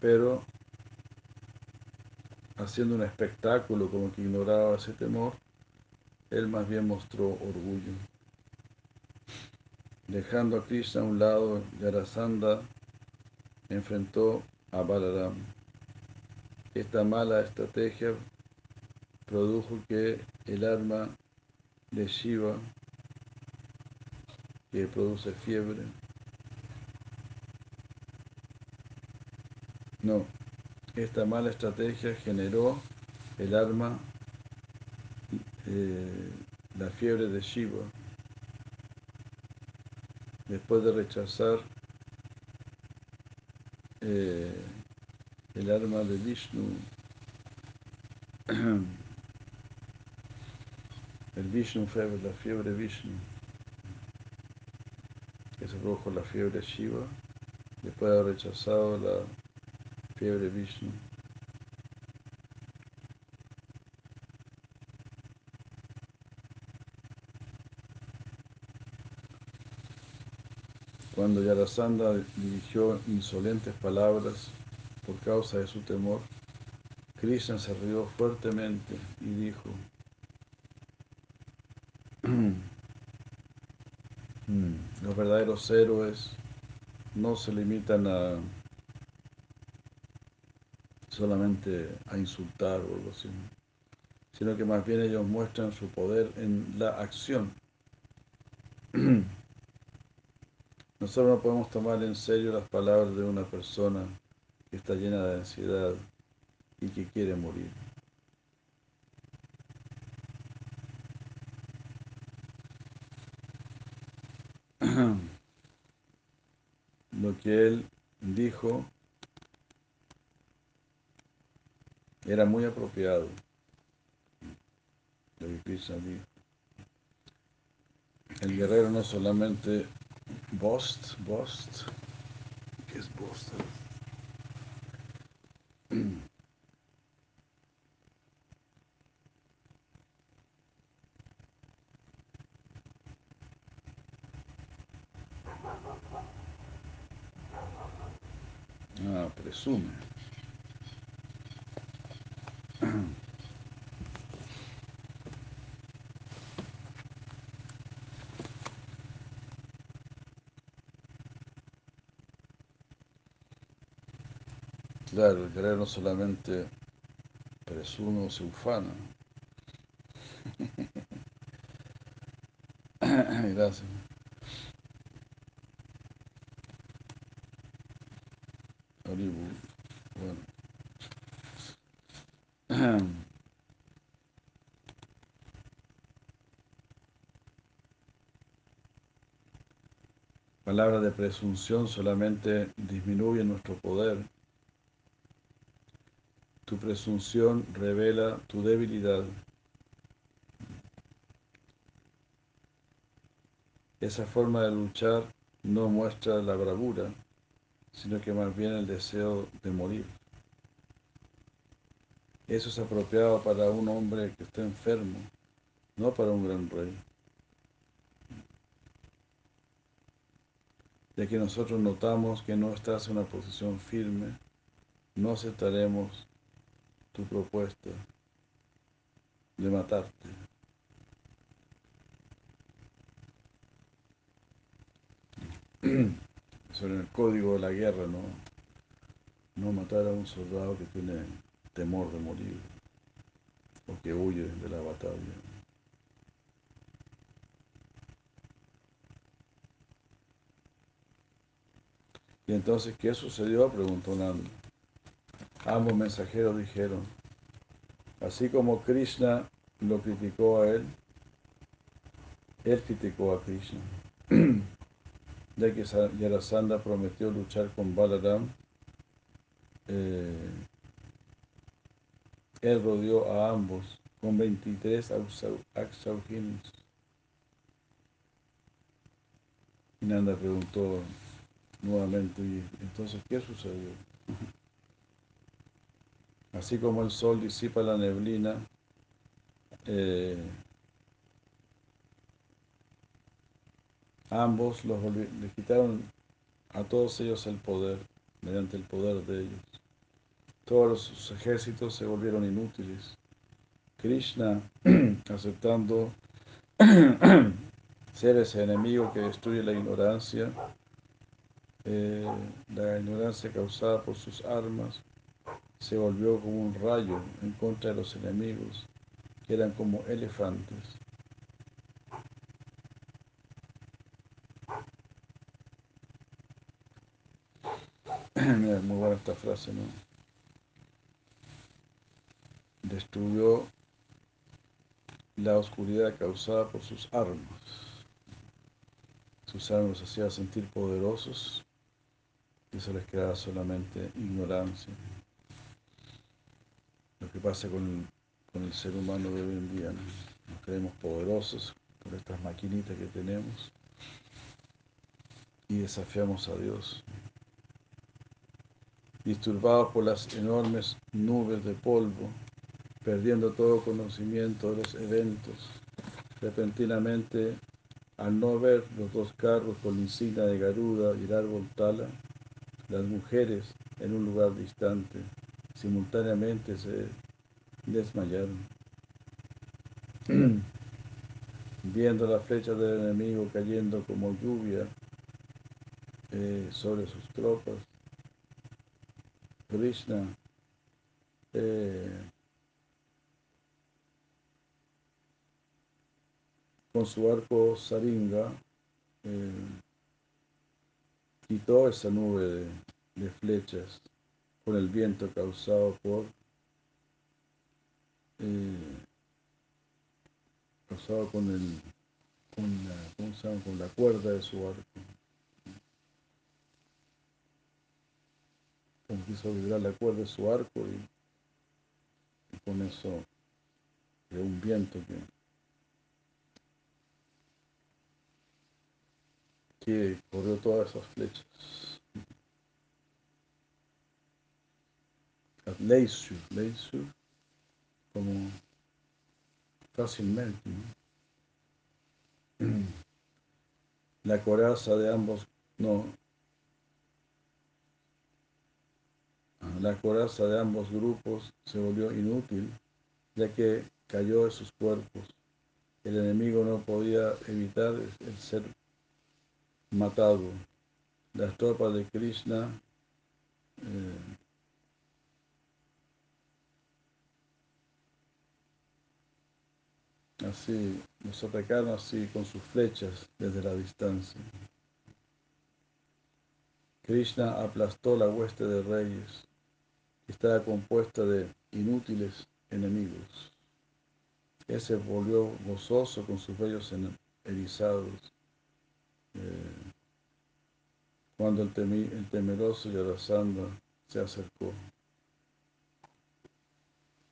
pero haciendo un espectáculo como que ignoraba ese temor, él más bien mostró orgullo. Dejando a Krishna a un lado, Yarasandha enfrentó a Balaram. Esta mala estrategia produjo que el arma de Shiva, que produce fiebre, no, esta mala estrategia generó el arma, eh, la fiebre de Shiva, después de rechazar eh, el arma de Vishnu, el Vishnu fever, la fiebre Vishnu, que se produjo la fiebre Shiva, después de haber rechazado la fiebre Vishnu. Cuando Yarasandha dirigió insolentes palabras por causa de su temor, Krishna se rió fuertemente y dijo, los verdaderos héroes no se limitan a solamente a insultar o algo así, sino que más bien ellos muestran su poder en la acción. Nosotros no podemos tomar en serio las palabras de una persona que está llena de ansiedad y que quiere morir. que él dijo era muy apropiado. Lo. El guerrero no solamente bost, bost, ¿qué es bost? Ah, presume. Claro, el guerrero no solamente presume o se ufana. Gracias. Bueno. Palabra de presunción solamente disminuye nuestro poder. Tu presunción revela tu debilidad. Esa forma de luchar no muestra la bravura, sino que más bien el deseo de morir. Eso es apropiado para un hombre que está enfermo, no para un gran rey. Ya que nosotros notamos que no estás en una posición firme, no aceptaremos tu propuesta de matarte. Eso en el código de la guerra, ¿no? No matar a un soldado que tiene temor de morir o que huye de la batalla. Y entonces, ¿qué sucedió? Preguntó Nanda. Ambos mensajeros dijeron, así como Krishna lo criticó a él, él criticó a Krishna. ya que Yarasandha prometió luchar con Balaram, eh, él rodeó a ambos con 23 Aksauhinis. Y Nanda preguntó nuevamente, ¿y entonces qué sucedió? Así como el sol disipa la neblina, eh, ambos los quitaron a todos ellos el poder, mediante el poder de ellos. Todos sus ejércitos se volvieron inútiles. Krishna, aceptando ser ese enemigo que destruye la ignorancia, eh, la ignorancia causada por sus armas, se volvió como un rayo en contra de los enemigos, que eran como elefantes. Muy buena esta frase, ¿no? Destruyó la oscuridad causada por sus armas. Sus armas los hacía sentir poderosos y eso les quedaba solamente ignorancia lo que pasa con, el ser humano de hoy en día. Nos creemos poderosos por estas maquinitas que tenemos y desafiamos a Dios. Disturbados por las enormes nubes de polvo, perdiendo todo conocimiento de los eventos, repentinamente, al no ver los dos carros con la insignia de Garuda y el árbol Tala, las mujeres en un lugar distante simultáneamente se desmayaron. Viendo la flecha del enemigo cayendo como lluvia eh, sobre sus tropas, Krishna eh, con su arco saringa eh, quitó esa nube de flechas por el viento causado por eh, causado con el con la, con la cuerda de su arco. hizo vibrar la cuerda de su arco y, y con eso creó un viento que, que corrió todas esas flechas. Leisure, leisure, como fácilmente. ¿no? La coraza de ambos, no, la coraza de ambos grupos se volvió inútil, ya que cayó de sus cuerpos. El enemigo no podía evitar el ser matado. Las tropas de Krishna eh, así nos atacaron así con sus flechas desde la distancia. Krishna aplastó la hueste de reyes, que estaba compuesta de inútiles enemigos. Ese volvió gozoso con sus vellos erizados. Eh, cuando el, temi, el temeroso Yarasandha se acercó.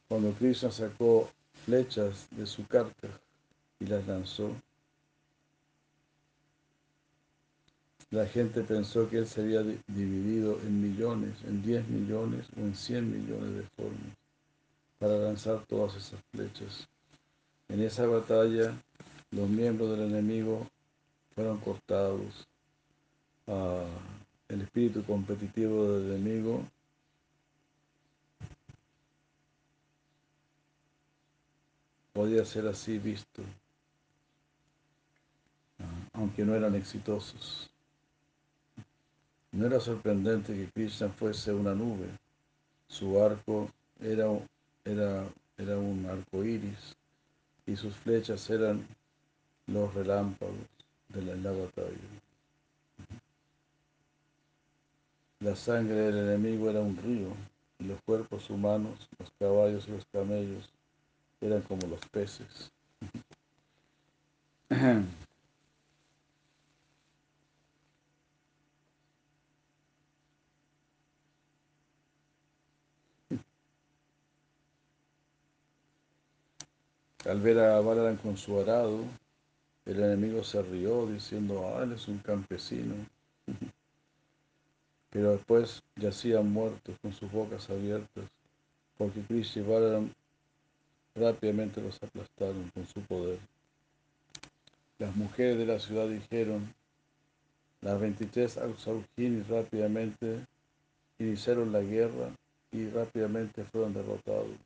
Cuando Krishna sacó flechas de su carca y las lanzó, la gente pensó que él se había dividido en millones, en 10 millones o en 100 millones de formas para lanzar todas esas flechas. En esa batalla, los miembros del enemigo fueron cortados. Ah, el espíritu competitivo del enemigo podía ser así visto, ah, aunque no eran exitosos. No era sorprendente que Krishna fuese una nube. Su arco era, un arco iris y sus flechas eran los relámpagos de la, la batalla. La sangre del enemigo era un río y los cuerpos humanos, los caballos y los camellos eran como los peces. Al ver a Balaram con su arado, el enemigo se rió diciendo, ah, él es un campesino. Pero después yacían muertos con sus bocas abiertas, porque Krishna y rápidamente los aplastaron con su poder. Las mujeres de la ciudad dijeron, las 23 Ausaujini rápidamente iniciaron la guerra y rápidamente fueron derrotados.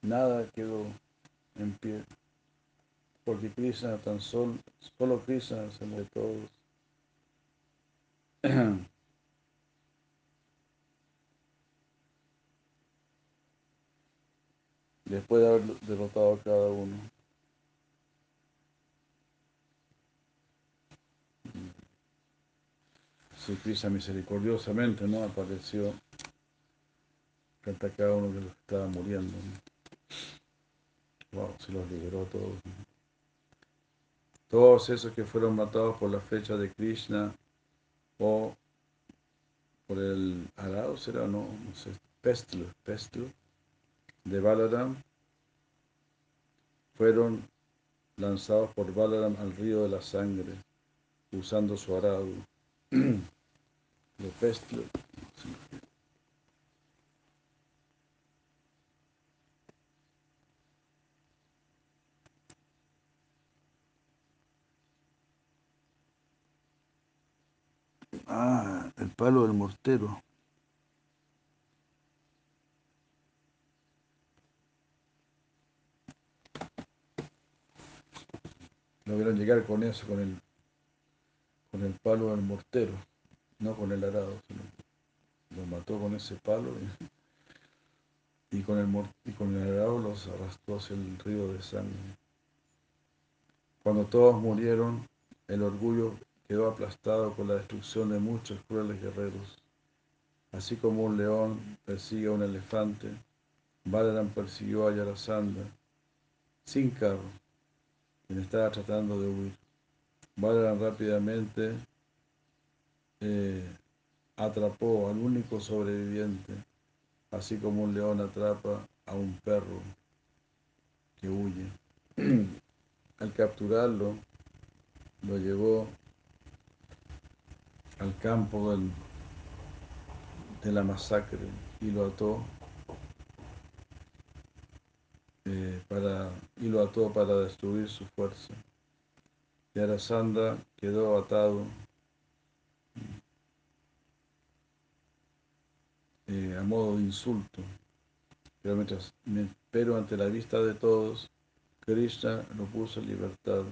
Nada quedó en pie, porque Krishna tan solo, solo Krishna se mueve todos. Después de haber derrotado a cada uno. Sí, Krishna misericordiosamente no apareció frente a cada uno de los que estaban muriendo. Wow, se los liberó todos. Todos esos que fueron matados por la flecha de Krishna o por el arado, será, no, no sé, pestlo, pestlo de Balaram, fueron lanzados por Balaram al río de la sangre, usando su arado. de pestlo. Ah, el palo del mortero. Lograron llegar con eso, con el, con el palo del mortero, no con el arado, sino los mató con ese palo y, con, el, y con el arado los arrastró hacia el río de sangre. Cuando todos murieron, el orgullo quedó aplastado por la destrucción de muchos crueles guerreros. Así como un león persigue a un elefante, Balaram persiguió a Yarasandha sin carro, quien estaba tratando de huir. Balaram rápidamente eh, atrapó al único sobreviviente, así como un león atrapa a un perro que huye. Al capturarlo, lo llevó al campo de la masacre y lo ató eh, para, y lo ató para destruir su fuerza. Y Arasanda quedó atado eh, a modo de insulto. Pero, mientras, pero ante la vista de todos, Krishna lo puso en libertad.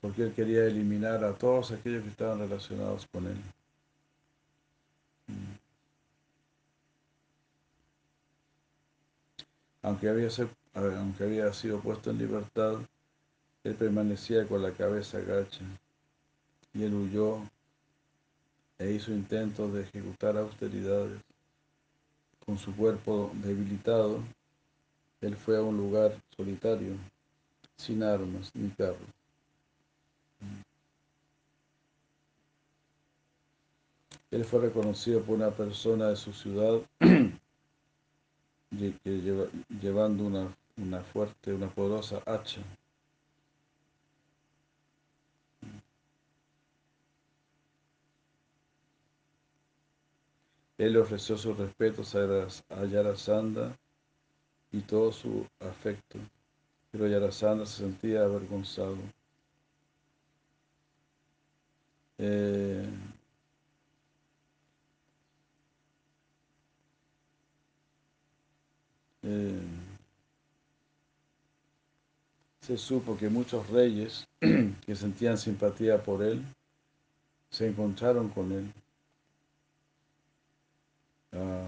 Porque él quería eliminar a todos aquellos que estaban relacionados con él. Aunque había, sido puesto en libertad, él permanecía con la cabeza gacha y él huyó e hizo intentos de ejecutar austeridades. Con su cuerpo debilitado, él fue a un lugar solitario, sin armas ni carro. Él fue reconocido por una persona de su ciudad llevando una, una fuerte, una poderosa hacha. Él ofreció sus respetos a Yarasanda y todo su afecto, pero Yarasanda se sentía avergonzado. Eh, eh, se supo que muchos reyes que sentían simpatía por él se encontraron con él Ah.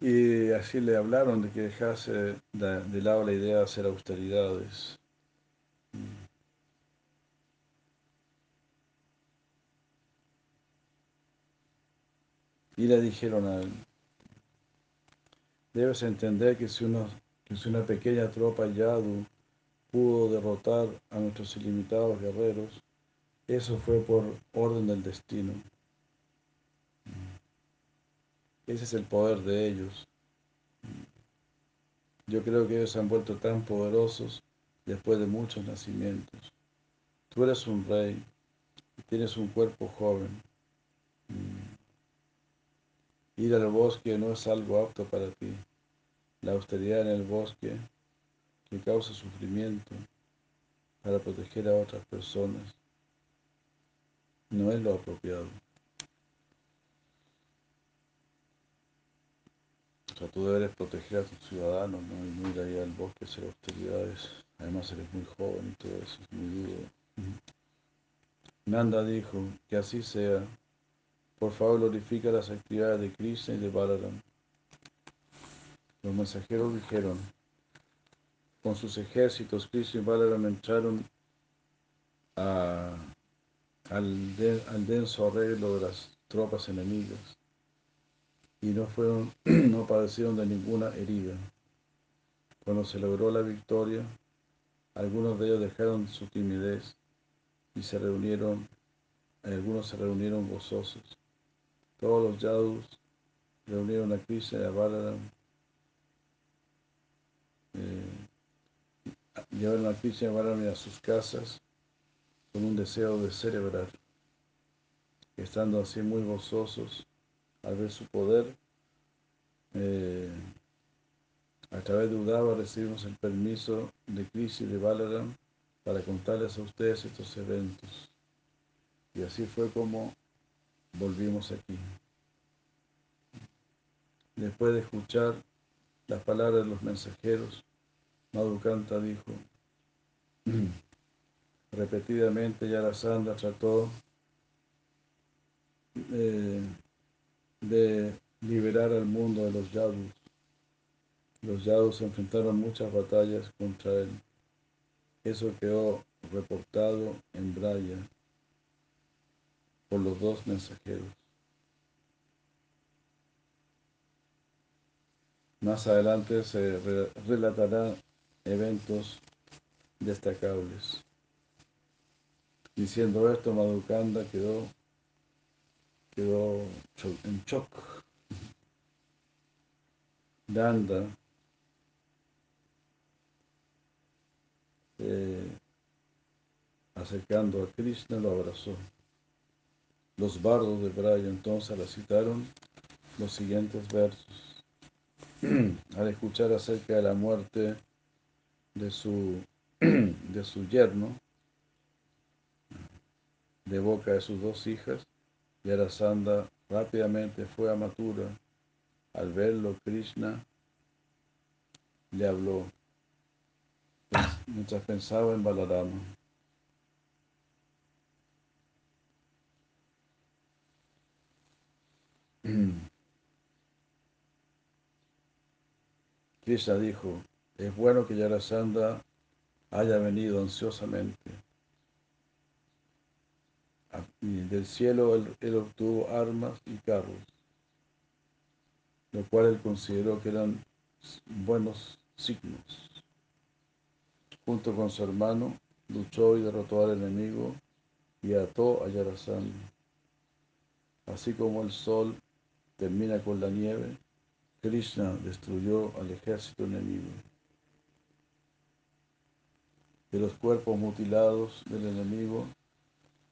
y así le hablaron de que dejase de, lado la idea de hacer austeridades. Y le dijeron a él, debes entender que si, uno, que si una pequeña tropa yadu pudo derrotar a nuestros ilimitados guerreros, eso fue por orden del destino. Ese es el poder de ellos. Yo creo que ellos se han vuelto tan poderosos después de muchos nacimientos. Tú eres un rey tienes un cuerpo joven. Ir al bosque no es algo apto para ti. La austeridad en el bosque que causa sufrimiento para proteger a otras personas no es lo apropiado. O sea, tú deberes proteger a tus ciudadanos, ¿no? Y no ir ahí al bosque a hacer austeridades. Además eres muy joven y todo eso es muy duro. Nanda dijo que así sea. Por favor, glorifica las actividades de Krishna y de Balaram. Los mensajeros dijeron, con sus ejércitos, Krishna y Balaram entraron al, al, denso arreglo de las tropas enemigas y no, fueron, no padecieron de ninguna herida. Cuando se logró la victoria, algunos de ellos dejaron su timidez y se reunieron, algunos se reunieron gozosos. Todos los yadus reunieron a Krishna y a Balaram. Eh, llevaron a Krishna y a sus casas con un deseo de celebrar. Estando así muy gozosos al ver su poder, eh, a través de Udava recibimos el permiso de Krishna y de Balaram para contarles a ustedes estos eventos. Y así fue como volvimos aquí. Después de escuchar las palabras de los mensajeros, Madhukanta dijo, repetidamente Yarasandha trató eh, de liberar al mundo de los yadus. Los yadus enfrentaron muchas batallas contra él. Eso quedó reportado en Braya por los dos mensajeros. Más adelante se re relatarán eventos destacables. Diciendo esto, Madhukanda quedó, quedó en shock. Danda eh, acercando a Krishna lo abrazó. Los bardos de Braya entonces recitaron los siguientes versos. Al escuchar acerca de la muerte de su, de su yerno, de boca de sus dos hijas, Yarasanda rápidamente fue a Mathura. Al verlo, Krishna le habló, mientras pensaba en Balarama. Krishna dijo, es bueno que Yarasandha haya venido ansiosamente. Y del cielo él, él, obtuvo armas y carros, lo cual él consideró que eran buenos signos. Junto con su hermano, luchó y derrotó al enemigo y ató a Yarasandha. Así como el sol termina con la nieve, Krishna destruyó al ejército enemigo. De los cuerpos mutilados del enemigo,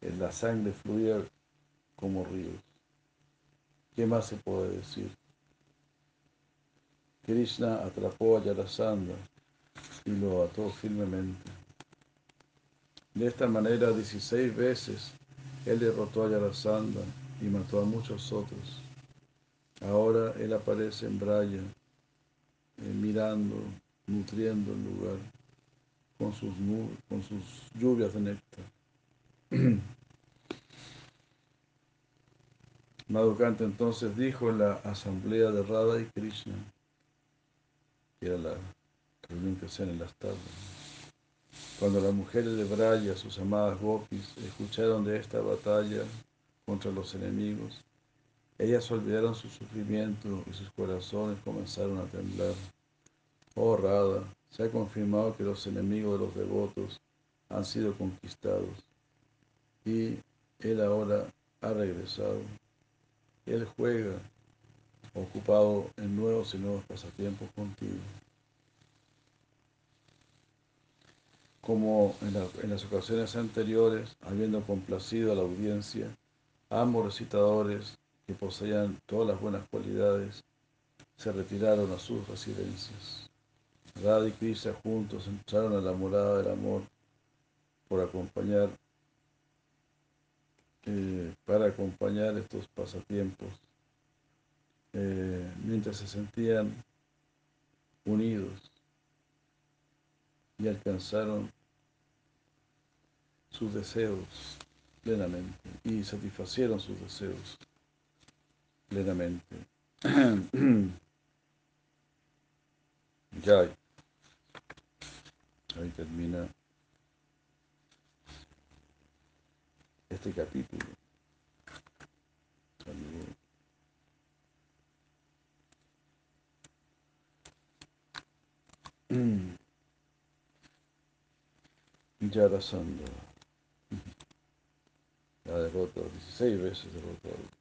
en la sangre fluía como ríos. ¿Qué más se puede decir? Krishna atrapó a Yarasandha y lo ató firmemente. De esta manera, 16 veces él derrotó a Yarasandha y mató a muchos otros. Ahora él aparece en Braya, eh, mirando, nutriendo el lugar con sus, lluvias de néctar. Madhukanta entonces dijo en la asamblea de Radha y Krishna, que era la reunión que hacían en las tardes, cuando las mujeres de Braya, sus amadas gopis, escucharon de esta batalla contra los enemigos, ellas olvidaron su sufrimiento y sus corazones comenzaron a temblar. Oh Radha, se ha confirmado que los enemigos de los devotos han sido conquistados y él ahora ha regresado. Él juega ocupado en nuevos y nuevos pasatiempos contigo. Como en, en las ocasiones anteriores, habiendo complacido a la audiencia, ambos recitadores que poseían todas las buenas cualidades, se retiraron a sus residencias. Radha y Krishna juntos entraron a la morada del amor por acompañar, eh, para acompañar estos pasatiempos, eh, mientras se sentían unidos y alcanzaron sus deseos plenamente y satisfacieron sus deseos plenamente. ya. Ahí termina este capítulo. Yarasandha. La derrota 16 veces derrotado.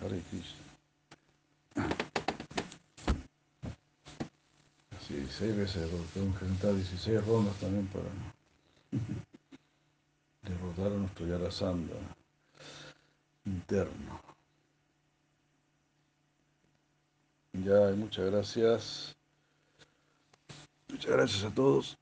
Hare Krishna. Así, 16 veces tenemos que cantar 16 rondas también para derrotar a nuestro Yarasandha interno. Ya, muchas gracias. Muchas gracias a todos.